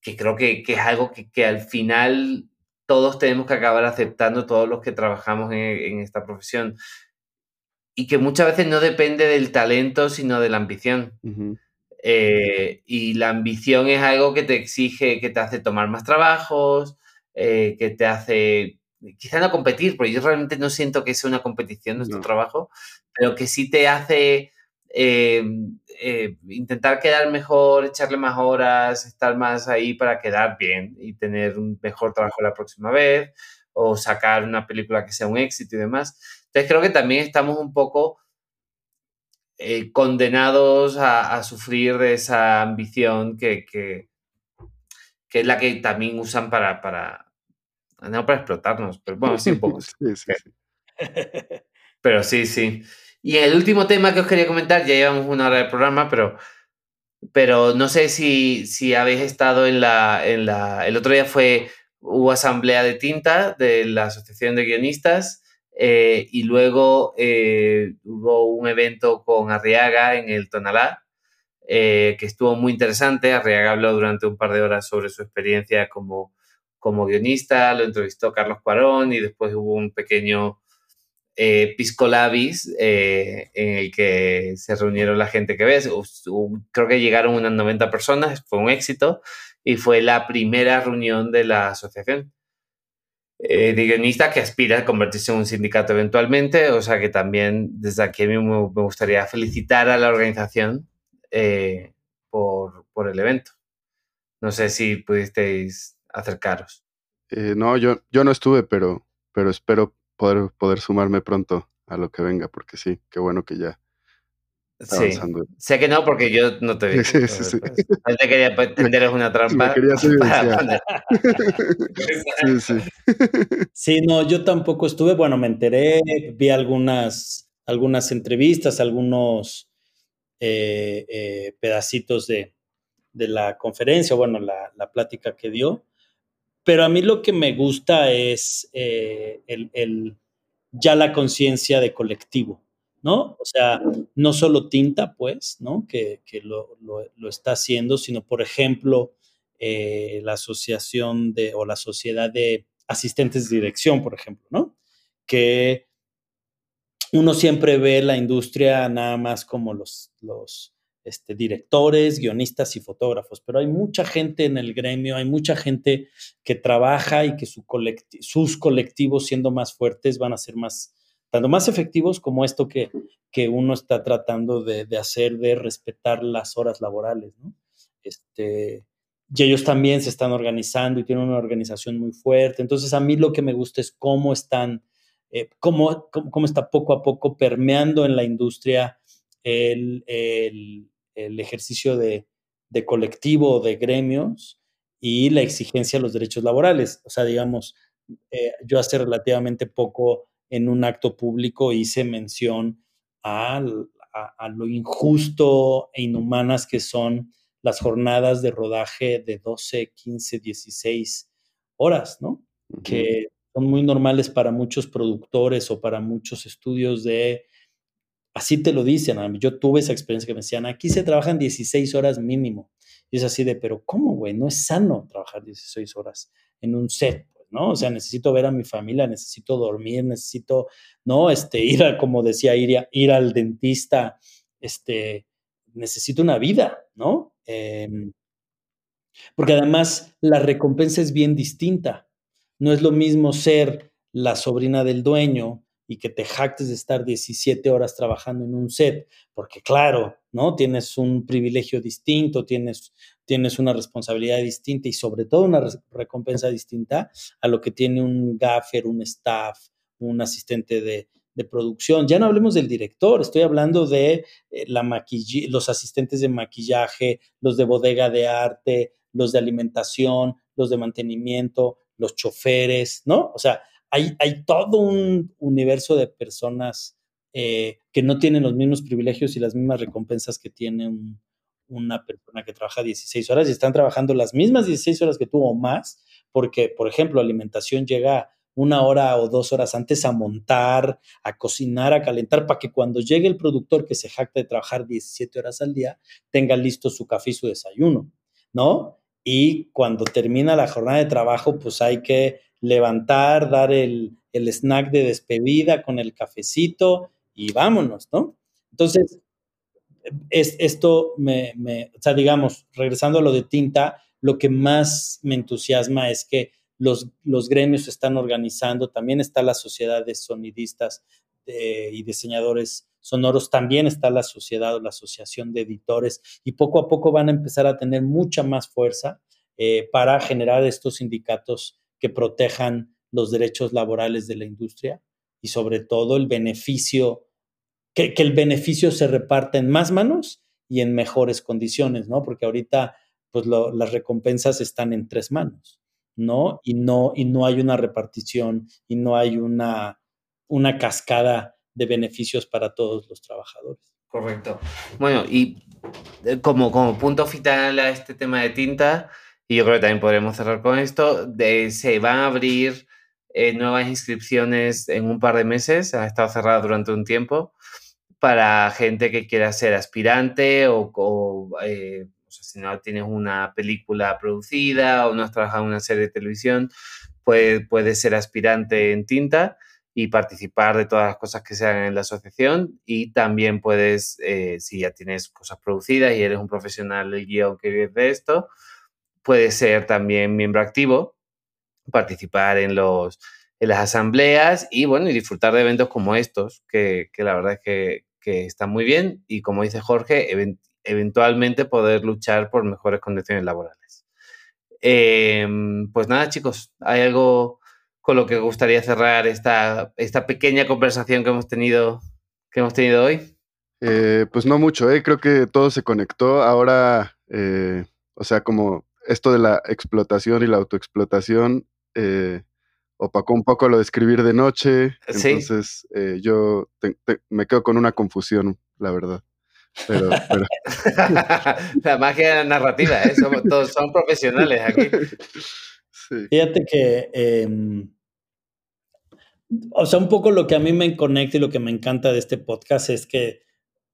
que creo que, que es algo que, que, al final todos tenemos que acabar aceptando, todos los que trabajamos en, en esta profesión, y que muchas veces no depende del talento, sino de la ambición. eh, y la ambición es algo que te exige, que te hace tomar más trabajos, eh, que te hace quizá no competir, porque yo realmente no siento que sea una competición nuestro no. trabajo, pero que sí te hace eh, eh, intentar quedar mejor, echarle más horas, estar más ahí para quedar bien y tener un mejor trabajo la próxima vez, o sacar una película que sea un éxito y demás. Entonces creo que también estamos un poco eh, condenados a, a, sufrir de esa ambición que, que, que, es la que también usan para, para, no para explotarnos, pero bueno, sí un poco. sí, [LAUGHS] sí, sí. Pero sí, sí. Y el último tema que os quería comentar, ya llevamos una hora de programa, pero, pero no sé si, si habéis estado en la, en la... El otro día fue, hubo asamblea de tinta de la Asociación de Guionistas eh, y luego eh, hubo un evento con Arriaga en el Tonalá, eh, que estuvo muy interesante. Arriaga habló durante un par de horas sobre su experiencia como como guionista, lo entrevistó Carlos Cuarón y después hubo un pequeño eh, Pisco Labis eh, en el que se reunieron la gente que ves. Creo que llegaron unas 90 personas, fue un éxito y fue la primera reunión de la asociación eh, de guionistas que aspira a convertirse en un sindicato eventualmente. O sea que también desde aquí me, me gustaría felicitar a la organización eh, por, por el evento. No sé si pudisteis acercaros. Eh, no, yo, yo no estuve, pero, pero espero poder, poder sumarme pronto a lo que venga, porque sí, qué bueno que ya. Sí, avanzando. sé que no, porque yo no te [LAUGHS] vi. [LAUGHS] [LAUGHS] Sí, sí, sí. Pues, te quería entender es una trampa. Me quería sí, sí. sí, no, yo tampoco estuve. Bueno, me enteré, vi algunas, algunas entrevistas, algunos eh, eh, pedacitos de, de, la conferencia, bueno, la, la plática que dio. Pero a mí lo que me gusta es eh, el, el, ya la conciencia de colectivo, ¿no? O sea, no solo tinta, pues, ¿no? Que, que lo, lo, lo, está haciendo, sino, por ejemplo, eh, la asociación de, o la sociedad de asistentes de dirección, por ejemplo, ¿no? Que uno siempre ve la industria nada más como los, los este, directores, guionistas y fotógrafos, pero hay mucha gente en el gremio, hay mucha gente que trabaja y que sus colectivos siendo más fuertes van a ser más, tanto más efectivos como esto que, que uno está tratando de, de, hacer, de respetar las horas laborales, ¿no? Este, y ellos también se están organizando y tienen una organización muy fuerte. Entonces, a mí lo que me gusta es cómo están, eh, cómo, cómo, cómo, está poco a poco permeando en la industria el, el, el ejercicio de, de, colectivo, de gremios y la exigencia de los derechos laborales. O sea, digamos, eh, yo hace relativamente poco en un acto público hice mención a, a, a, lo injusto e inhumanas que son las jornadas de rodaje de 12, 15, 16 horas, ¿no? Uh -huh. Que son muy normales para muchos productores o para muchos estudios de Así te lo dicen. Yo tuve esa experiencia que me decían, aquí se trabajan 16 horas mínimo. Y es así de, pero ¿cómo, güey? No es sano trabajar 16 horas en un set, pues, ¿no? O sea, necesito ver a mi familia, necesito dormir, necesito, ¿no? Este, ir a, como decía, ir, a, ir al dentista, este, necesito una vida, ¿no? Eh, porque además la recompensa es bien distinta. No es lo mismo ser la sobrina del dueño y que te jactes de estar 17 horas trabajando en un set, porque claro, ¿no? Tienes un privilegio distinto, tienes, tienes una responsabilidad distinta y sobre todo una recompensa distinta a lo que tiene un gaffer, un staff, un asistente de, de producción. Ya no hablemos del director, estoy hablando de eh, la los asistentes de maquillaje, los de bodega de arte, los de alimentación, los de mantenimiento, los choferes, ¿no? O sea, hay, todo un universo de personas eh, que no tienen los mismos privilegios y las mismas recompensas que tiene un, una persona que trabaja 16 horas y están trabajando las mismas 16 horas que tú o más, porque, por ejemplo, alimentación llega una hora o dos horas antes a montar, a cocinar, a calentar, para que cuando llegue el productor que se jacta de trabajar 17 horas al día, tenga listo su café y su desayuno, ¿no? Y cuando termina la jornada de trabajo, pues hay que levantar, dar el, el snack de despedida con el cafecito y vámonos, ¿no? Entonces, es, esto me, o sea, digamos, regresando a lo de tinta, lo que más me entusiasma es que los, los gremios se están organizando, también está la sociedad de sonidistas y diseñadores sonoros, también está la sociedad o la asociación de editores y poco a poco van a empezar a tener mucha más fuerza eh, para generar estos sindicatos que protejan los derechos laborales de la industria y sobre todo el beneficio, que, que el beneficio se reparta en más manos y en mejores condiciones, ¿no? Porque ahorita, pues lo, las recompensas están en tres manos, ¿no? Y no, y no hay una repartición y no hay una, una cascada de beneficios para todos los trabajadores. Correcto. Bueno, y eh, como, como punto final a este tema de tinta, y yo creo que también podremos cerrar con esto, de, se van a abrir eh, nuevas inscripciones en un par de meses, ha estado cerrada durante un tiempo, para gente que quiera ser aspirante o, o, eh, o sea, si no tienes una película producida o no has trabajado en una serie de televisión, puedes puede ser aspirante en tinta y participar de todas las cosas que se hagan en la asociación. Y también puedes, eh, si ya tienes cosas producidas y eres un profesional del guion que de esto, puedes ser también miembro activo, participar en, los, en las asambleas y bueno, y disfrutar de eventos como estos, que, que la verdad es que, que, están muy bien y como dice Jorge, event, eventualmente poder luchar por mejores condiciones laborales. Eh, pues nada, chicos, ¿hay algo con lo que gustaría cerrar esta, esta pequeña conversación que hemos tenido, que hemos tenido hoy? Eh, pues no mucho, ¿eh? creo que todo se conectó. Ahora, eh, o sea, como esto de la explotación y la autoexplotación eh, opacó un poco lo de escribir de noche. ¿Sí? Entonces, eh, yo te, te, me quedo con una confusión, la verdad. Pero, pero... [LAUGHS] la magia narrativa, ¿eh? Somos, todos son profesionales aquí. [LAUGHS] Sí. Fíjate que, eh, o sea, un poco lo que a mí me conecta y lo que me encanta de este podcast es que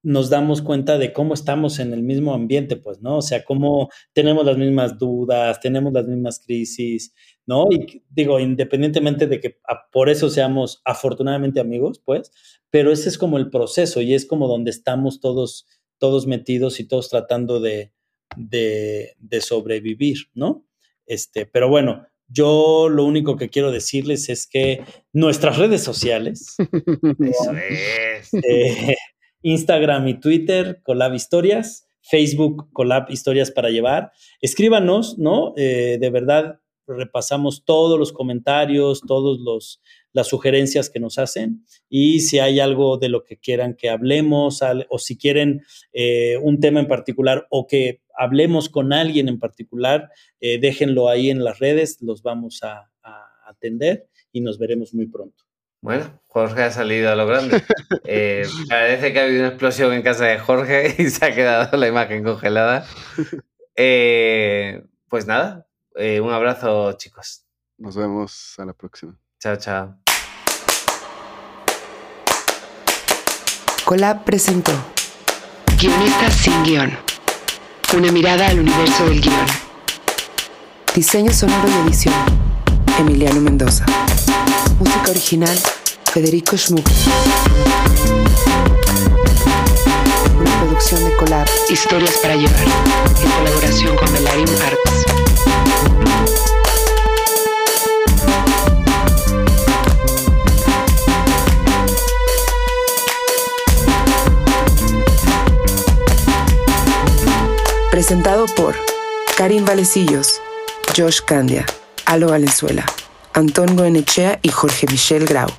nos damos cuenta de cómo estamos en el mismo ambiente, pues, ¿no? O sea, cómo tenemos las mismas dudas, tenemos las mismas crisis, ¿no? Y digo, independientemente de que por eso seamos afortunadamente amigos, pues, pero ese es como el proceso y es como donde estamos todos, todos metidos y todos tratando de, de, de sobrevivir, ¿no? Este, pero bueno, yo lo único que quiero decirles es que nuestras redes sociales, [LAUGHS] Eso es. [LAUGHS] eh, Instagram y Twitter, Colab Historias, Facebook, Colab Historias para llevar. Escríbanos, ¿no? Eh, de verdad, repasamos todos los comentarios, todas las sugerencias que nos hacen y si hay algo de lo que quieran que hablemos o si quieren eh, un tema en particular o que hablemos con alguien en particular, eh, déjenlo ahí en las redes, los vamos a atender y nos veremos muy pronto. Bueno, Jorge ha salido a lo grande. [LAUGHS] Eh, parece que ha habido una explosión en casa de Jorge [LAUGHS] y se ha quedado la imagen congelada. Eh, pues nada, eh, un abrazo, chicos. Nos vemos a la próxima. Chao, chao. Colab presentó Guionistas sin guion. Una mirada al universo del guion. Diseño sonoro y edición. Emiliano Mendoza. Música original, Federico Schmuck. Una producción de Colab. Historias para llevar. En colaboración con Melarim Arts. Presentado por Karim Valecillos, Josh Candia, Alo Valenzuela, Antón Goenechea y Jorge Michel Grau.